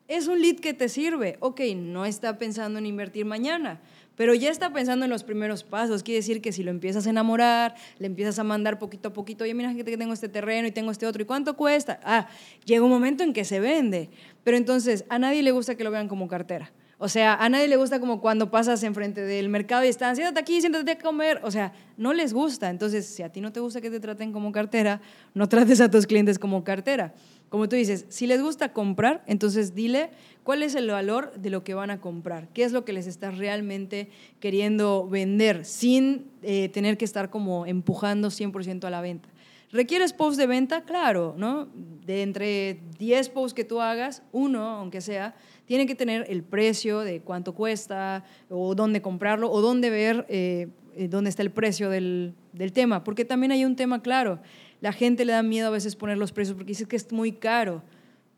es un lead que te sirve. Ok, no está pensando en invertir mañana, pero ya está pensando en los primeros pasos. Quiere decir que si lo empiezas a enamorar, le empiezas a mandar poquito a poquito, oye, mira que tengo este terreno y tengo este otro, ¿y cuánto cuesta? Ah, llega un momento en que se vende. Pero entonces, a nadie le gusta que lo vean como cartera. O sea, a nadie le gusta como cuando pasas enfrente del mercado y están, siéntate aquí, siéntate a comer. O sea, no les gusta. Entonces, si a ti no te gusta que te traten como cartera, no trates a tus clientes como cartera. Como tú dices, si les gusta comprar, entonces dile cuál es el valor de lo que van a comprar, qué es lo que les estás realmente queriendo vender sin eh, tener que estar como empujando 100% a la venta. ¿Requieres posts de venta? Claro, ¿no? De entre 10 posts que tú hagas, uno, aunque sea, tiene que tener el precio de cuánto cuesta, o dónde comprarlo, o dónde ver eh, eh, dónde está el precio del, del tema, porque también hay un tema claro la gente le da miedo a veces poner los precios porque dice que es muy caro.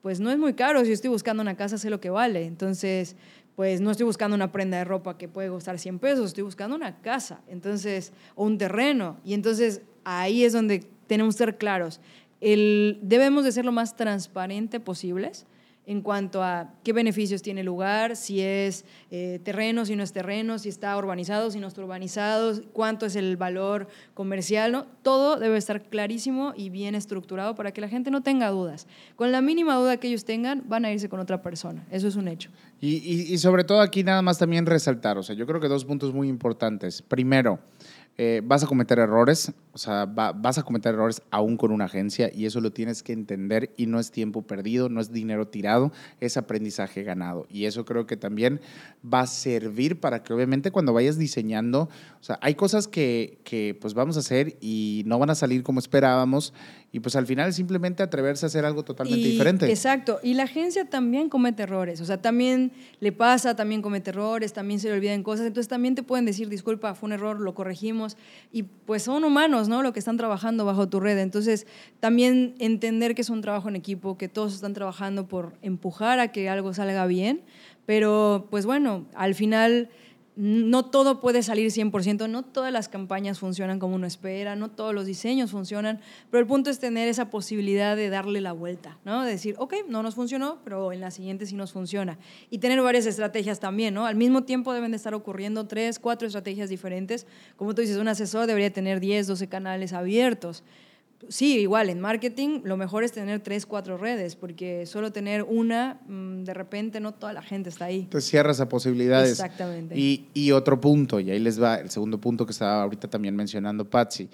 Pues no es muy caro, si estoy buscando una casa sé lo que vale. Entonces, pues no estoy buscando una prenda de ropa que puede costar 100 pesos, estoy buscando una casa, entonces, o un terreno. Y entonces ahí es donde tenemos que ser claros. El, debemos de ser lo más transparente posibles en cuanto a qué beneficios tiene el lugar, si es eh, terreno, si no es terreno, si está urbanizado, si no está urbanizado, cuánto es el valor comercial. Todo debe estar clarísimo y bien estructurado para que la gente no tenga dudas. Con la mínima duda que ellos tengan, van a irse con otra persona. Eso es un hecho. Y, y sobre todo aquí nada más también resaltar, o sea, yo creo que dos puntos muy importantes. Primero, eh, vas a cometer errores, o sea, vas a cometer errores aún con una agencia y eso lo tienes que entender y no es tiempo perdido, no es dinero tirado, es aprendizaje ganado. Y eso creo que también va a servir para que obviamente cuando vayas diseñando, o sea, hay cosas que, que pues vamos a hacer y no van a salir como esperábamos y pues al final simplemente atreverse a hacer algo totalmente diferente. Exacto, y la agencia también comete errores, o sea, también le pasa, también comete errores, también se le olvidan cosas, entonces también te pueden decir, disculpa, fue un error, lo corregimos, y pues son humanos, ¿no? Lo que están trabajando bajo tu red, entonces también entender que es un trabajo en equipo, que todos están trabajando por empujar a que algo salga bien, pero pues bueno, al final no todo puede salir 100%, no todas las campañas funcionan como uno espera, no todos los diseños funcionan, pero el punto es tener esa posibilidad de darle la vuelta, ¿no? De decir, ok, no nos funcionó, pero en la siguiente sí nos funciona. Y tener varias estrategias también, ¿no? Al mismo tiempo deben de estar ocurriendo tres, cuatro estrategias diferentes. Como tú dices, un asesor debería tener 10, 12 canales abiertos sí, igual, en marketing lo mejor es tener tres, cuatro redes, porque solo tener una, mm, de repente no toda la gente está ahí. Te cierras a posibilidades. Exactamente. Y, y otro punto, y ahí les va el segundo punto que estaba ahorita también mencionando Patsy,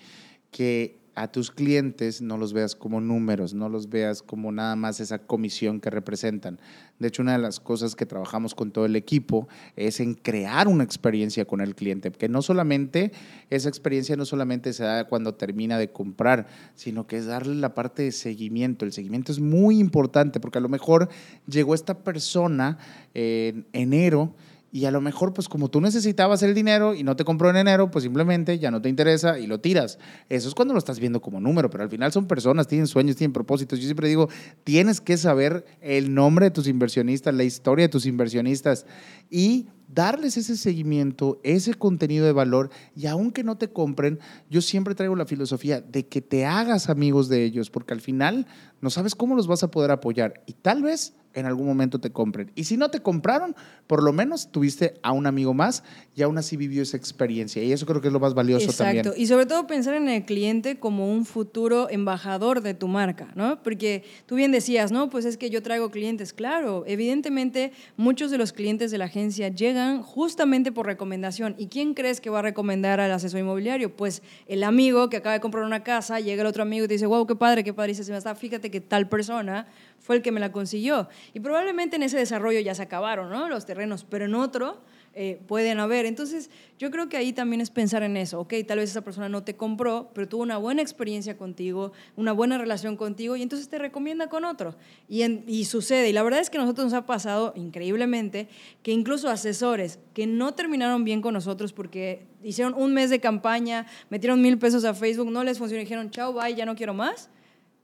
que a tus clientes no los veas como números, no los veas como nada más esa comisión que representan. De hecho, una de las cosas que trabajamos con todo el equipo es en crear una experiencia con el cliente, que no solamente esa experiencia no solamente se da cuando termina de comprar, sino que es darle la parte de seguimiento. El seguimiento es muy importante porque a lo mejor llegó esta persona en enero y a lo mejor, pues como tú necesitabas el dinero y no te compró en enero, pues simplemente ya no te interesa y lo tiras. Eso es cuando lo estás viendo como número, pero al final son personas, tienen sueños, tienen propósitos. Yo siempre digo, tienes que saber el nombre de tus inversionistas, la historia de tus inversionistas y darles ese seguimiento, ese contenido de valor y aunque no te compren, yo siempre traigo la filosofía de que te hagas amigos de ellos, porque al final no sabes cómo los vas a poder apoyar y tal vez en algún momento te compren. Y si no te compraron, por lo menos tuviste a un amigo más y aún así vivió esa experiencia. Y eso creo que es lo más valioso también. Exacto. Y sobre todo pensar en el cliente como un futuro embajador de tu marca, ¿no? Porque tú bien decías, no, pues es que yo traigo clientes. Claro, evidentemente muchos de los clientes de la agencia llegan justamente por recomendación. ¿Y quién crees que va a recomendar al asesor inmobiliario? Pues el amigo que acaba de comprar una casa, llega el otro amigo y te dice, wow, qué padre, qué padre. Y dice, fíjate que tal persona fue el que me la consiguió. Y probablemente en ese desarrollo ya se acabaron ¿no? los terrenos, pero en otro eh, pueden haber. Entonces, yo creo que ahí también es pensar en eso. Ok, tal vez esa persona no te compró, pero tuvo una buena experiencia contigo, una buena relación contigo, y entonces te recomienda con otro. Y, y sucede. Y la verdad es que a nosotros nos ha pasado increíblemente que incluso asesores que no terminaron bien con nosotros porque hicieron un mes de campaña, metieron mil pesos a Facebook, no les funcionó y dijeron, chao, bye, ya no quiero más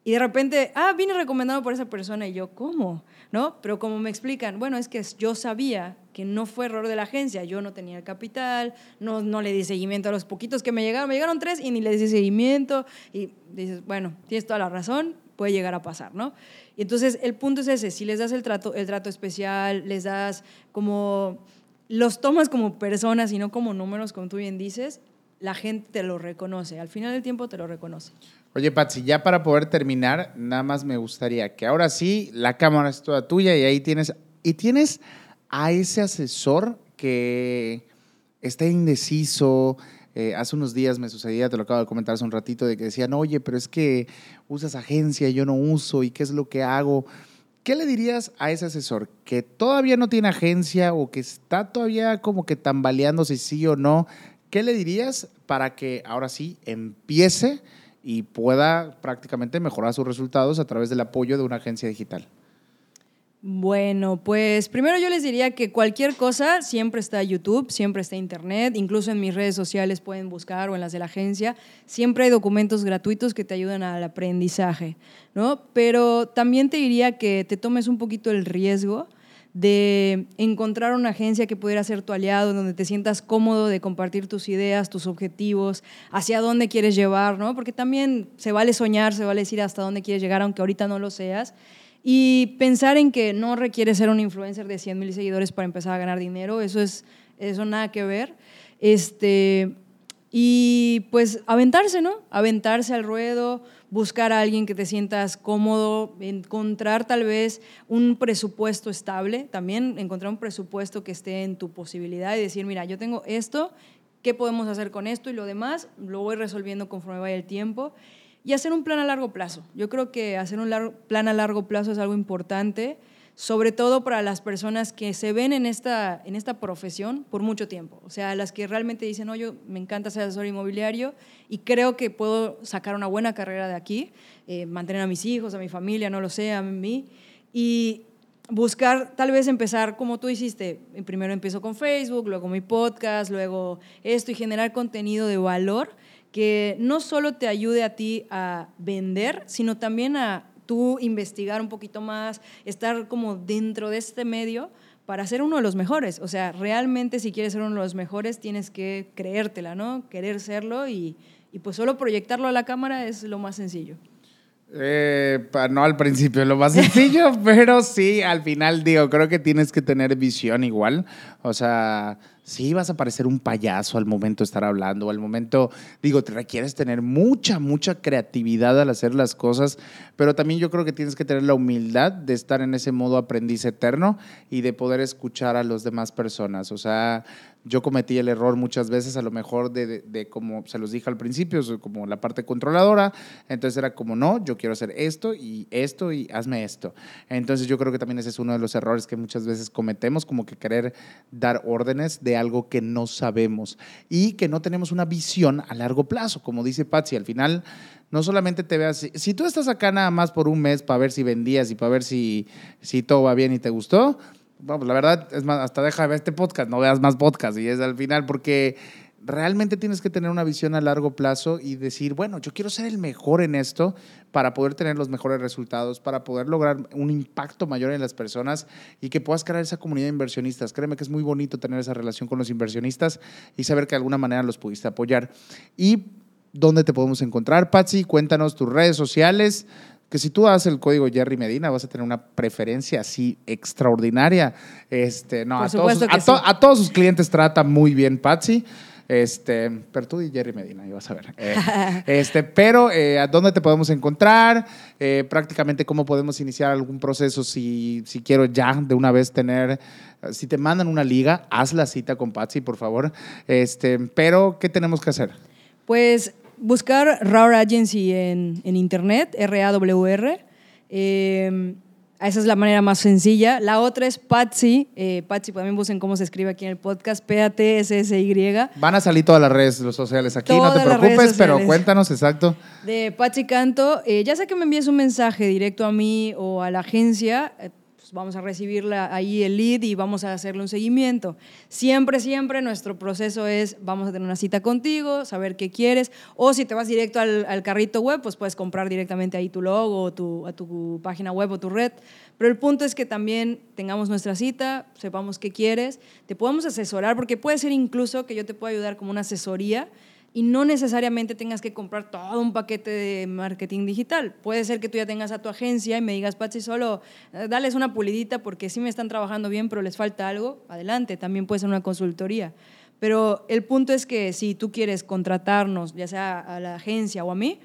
y de repente, ah, vine recomendado por esa persona y yo, ¿cómo? ¿No? Pero como me explican, bueno, es que yo sabía que no fue error de la agencia, yo no tenía el capital, no, no le di seguimiento a los poquitos que me llegaron, me llegaron tres y ni le di seguimiento y dices, bueno, tienes toda la razón, puede llegar a pasar, ¿no? Y entonces el punto es ese, si les das el trato, el trato especial, les das como, los tomas como personas y no como números, como tú bien dices, la gente te lo reconoce, al final del tiempo te lo reconoce. Oye, Patsy, ya para poder terminar, nada más me gustaría que ahora sí, la cámara es toda tuya y ahí tienes, y tienes a ese asesor que está indeciso, eh, hace unos días me sucedía, te lo acabo de comentar hace un ratito, de que decían, oye, pero es que usas agencia, yo no uso, ¿y qué es lo que hago? ¿Qué le dirías a ese asesor que todavía no tiene agencia o que está todavía como que tambaleando si sí o no? ¿Qué le dirías para que ahora sí empiece y pueda prácticamente mejorar sus resultados a través del apoyo de una agencia digital? Bueno, pues primero yo les diría que cualquier cosa siempre está YouTube, siempre está Internet, incluso en mis redes sociales pueden buscar o en las de la agencia, siempre hay documentos gratuitos que te ayudan al aprendizaje, ¿no? Pero también te diría que te tomes un poquito el riesgo de encontrar una agencia que pudiera ser tu aliado, donde te sientas cómodo de compartir tus ideas, tus objetivos, hacia dónde quieres llevar, ¿no? Porque también se vale soñar, se vale decir hasta dónde quieres llegar, aunque ahorita no lo seas. Y pensar en que no requiere ser un influencer de 100 mil seguidores para empezar a ganar dinero, eso es eso nada que ver. Este, y pues aventarse, ¿no? Aventarse al ruedo, buscar a alguien que te sientas cómodo, encontrar tal vez un presupuesto estable, también encontrar un presupuesto que esté en tu posibilidad y decir, mira, yo tengo esto, ¿qué podemos hacer con esto? Y lo demás lo voy resolviendo conforme vaya el tiempo y hacer un plan a largo plazo. Yo creo que hacer un plan a largo plazo es algo importante, sobre todo para las personas que se ven en esta, en esta profesión por mucho tiempo. O sea, las que realmente dicen, oye, me encanta ser asesor inmobiliario y creo que puedo sacar una buena carrera de aquí, eh, mantener a mis hijos, a mi familia, no lo sé, a mí. Y buscar, tal vez empezar como tú hiciste. Primero empiezo con Facebook, luego mi podcast, luego esto y generar contenido de valor que no solo te ayude a ti a vender, sino también a tú investigar un poquito más, estar como dentro de este medio para ser uno de los mejores. O sea, realmente si quieres ser uno de los mejores tienes que creértela, ¿no? Querer serlo y, y pues solo proyectarlo a la cámara es lo más sencillo. Eh, no al principio lo más sencillo, pero sí, al final digo, creo que tienes que tener visión igual. O sea, sí vas a parecer un payaso al momento de estar hablando, al momento, digo, te requieres tener mucha, mucha creatividad al hacer las cosas, pero también yo creo que tienes que tener la humildad de estar en ese modo aprendiz eterno y de poder escuchar a las demás personas. O sea, yo cometí el error muchas veces, a lo mejor de, de, como se los dije al principio, como la parte controladora, entonces era como, no, yo quiero hacer esto y esto y hazme esto. Entonces yo creo que también ese es uno de los errores que muchas veces cometemos, como que querer dar órdenes de algo que no sabemos y que no tenemos una visión a largo plazo, como dice Patsy, al final no solamente te veas, si tú estás acá nada más por un mes para ver si vendías y para ver si, si todo va bien y te gustó, bueno, pues la verdad, es más, hasta deja de ver este podcast, no veas más podcast y es al final porque realmente tienes que tener una visión a largo plazo y decir, bueno, yo quiero ser el mejor en esto para poder tener los mejores resultados, para poder lograr un impacto mayor en las personas y que puedas crear esa comunidad de inversionistas. Créeme que es muy bonito tener esa relación con los inversionistas y saber que de alguna manera los pudiste apoyar. ¿Y dónde te podemos encontrar, Patsy? Cuéntanos tus redes sociales, que si tú das el código Jerry Medina vas a tener una preferencia así extraordinaria. Este, no, a todos, a, todos, sus clientes trata muy bien Patsy. Este, pero tú y Jerry Medina, vas a ver. Eh, este, pero, eh, ¿a dónde te podemos encontrar? Eh, prácticamente, ¿cómo podemos iniciar algún proceso si, si quiero ya de una vez tener, si te mandan una liga, haz la cita con Patsy, por favor. Este, pero, ¿qué tenemos que hacer? Pues buscar Rawr Agency en, en internet, R-A-W-R. Eh, esa es la manera más sencilla. La otra es Patsy. Eh, Patsy, también busquen cómo se escribe aquí en el podcast. P-A-T-S-S-Y. Van a salir todas las redes sociales aquí, no te preocupes, pero cuéntanos exacto. De Patsy Canto. Eh, ya sea que me envíes un mensaje directo a mí o a la agencia, vamos a recibirla ahí el lead y vamos a hacerle un seguimiento. Siempre, siempre nuestro proceso es, vamos a tener una cita contigo, saber qué quieres, o si te vas directo al, carrito web, pues puedes comprar directamente ahí tu logo, o tu, a tu página web o tu red. Pero el punto es que también tengamos nuestra cita, sepamos qué quieres, te podemos asesorar, porque puede ser incluso que yo te pueda ayudar como una asesoría y no necesariamente tengas que comprar todo un paquete de marketing digital. Puede ser que tú ya tengas a tu agencia y me digas, Patsy, solo eh, dales una pulidita porque sí me están trabajando bien, pero les falta algo. Adelante, también puede ser una consultoría. Pero el punto es que si tú quieres contratarnos, ya sea a la agencia o a mí,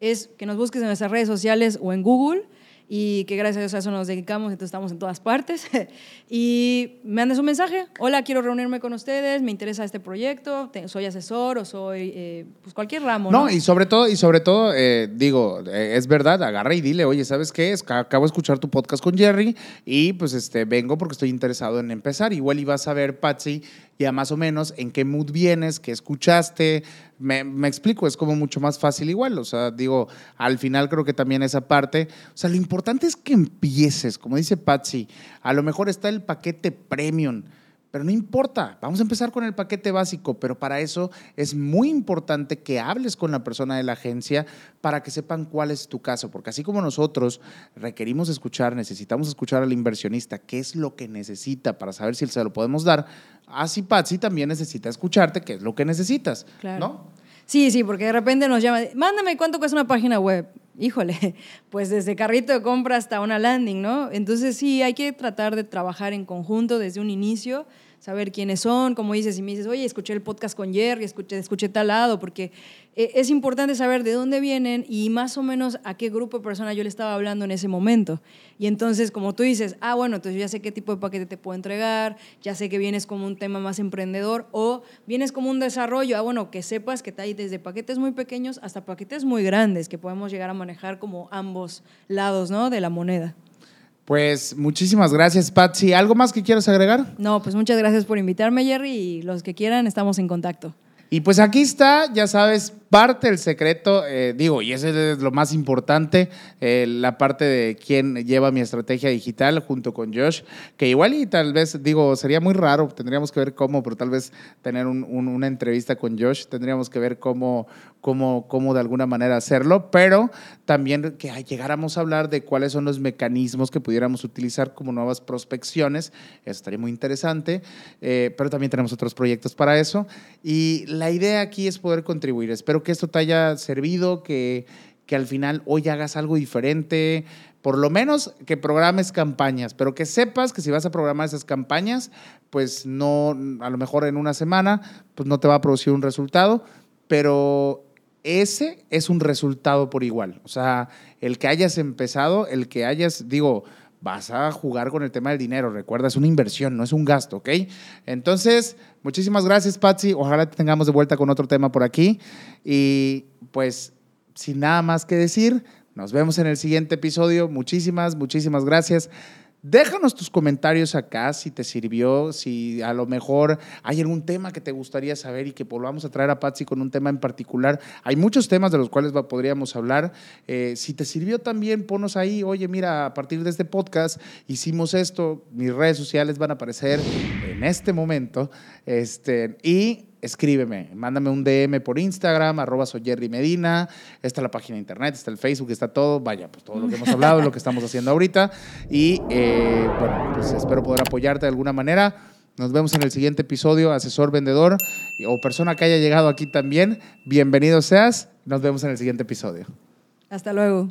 es que nos busques en nuestras redes sociales o en Google y que gracias a eso nos dedicamos, entonces estamos en todas partes. y me mandes un mensaje, hola, quiero reunirme con ustedes, me interesa este proyecto, soy asesor o soy eh, pues cualquier ramo. No, y sobre todo, y sobre todo eh, digo, eh, es verdad, agarra y dile, oye, ¿sabes qué? Es acabo de escuchar tu podcast con Jerry y pues este, vengo porque estoy interesado en empezar. Igual ibas a ver, Patsy, ya más o menos en qué mood vienes, qué escuchaste. Me, me, explico, es como mucho más fácil igual. O sea, digo, al final creo que también esa parte. O sea, lo importante es que empieces, como dice Patsy. A lo mejor está el paquete premium pero no importa, vamos a empezar con el paquete básico, pero para eso es muy importante que hables con la persona de la agencia para que sepan cuál es tu caso, porque así como nosotros requerimos escuchar, necesitamos escuchar al inversionista qué es lo que necesita para saber si se lo podemos dar, así Patsy también necesita escucharte qué es lo que necesitas, ¿no? Sí, sí, porque de repente nos llama, mándame cuánto cuesta una página web. Híjole, pues desde carrito de compra hasta una landing, ¿no? Entonces sí, hay que tratar de trabajar en conjunto desde un inicio saber quiénes son, como dices, y me dices, oye, escuché el podcast con Jerry, escuché, escuché tal lado, porque eh, es importante saber de dónde vienen y más o menos a qué grupo de personas yo le estaba hablando en ese momento. Y entonces, como tú dices, ah, bueno, entonces ya sé qué tipo de paquete te puedo entregar, ya sé que vienes como un tema más emprendedor o vienes como un desarrollo, ah, bueno, que sepas que hay desde paquetes muy pequeños hasta paquetes muy grandes que podemos llegar a manejar como ambos lados, ¿no? De la moneda. Pues muchísimas gracias, Patsy. ¿Algo más que quieras agregar? No, pues muchas gracias por invitarme, Jerry, y los que quieran estamos en contacto. Y pues aquí está, ya sabes, parte del secreto, eh, digo, y ese es lo más importante, eh, la parte de quién lleva mi estrategia digital junto con Josh, que igual y tal vez, digo, sería muy raro, tendríamos que ver cómo, pero tal vez tener una entrevista con Josh, tendríamos que ver cómo, cómo, cómo de alguna manera hacerlo, pero también que llegáramos a hablar de cuáles son los mecanismos que pudiéramos utilizar como nuevas prospecciones, eso estaría muy interesante, eh, pero también tenemos otros proyectos para eso. Y la idea aquí es poder contribuir. Que esto te haya servido, que, que al final hoy hagas algo diferente, por lo menos que programes campañas, pero que sepas que si vas a programar esas campañas, pues no, a lo mejor en una semana, pues no te va a producir un resultado, pero ese es un resultado por igual. O sea, el que hayas empezado, el que hayas, digo, vas a jugar con el tema del dinero. Recuerda, es una inversión, no es un gasto, ¿ok? Entonces, muchísimas gracias, Patsy. Ojalá te tengamos de vuelta con otro tema por aquí. Y pues, sin nada más que decir, nos vemos en el siguiente episodio. Muchísimas, muchísimas gracias. Déjanos tus comentarios acá si te sirvió, si a lo mejor hay algún tema que te gustaría saber y que volvamos a traer a Patsy con un tema en particular. Hay muchos temas de los cuales podríamos hablar. Eh, si te sirvió también, ponos ahí, oye, mira, a partir de este podcast hicimos esto, mis redes sociales van a aparecer en este momento. Este, y escríbeme, mándame un DM por Instagram, arroba soy Jerry Medina, está la página de internet, está el Facebook, está todo, vaya, pues todo lo que hemos hablado, lo que estamos haciendo ahorita. Y eh, bueno, pues espero poder apoyarte de alguna manera. Nos vemos en el siguiente episodio, asesor vendedor o persona que haya llegado aquí también. Bienvenido seas. Nos vemos en el siguiente episodio. Hasta luego.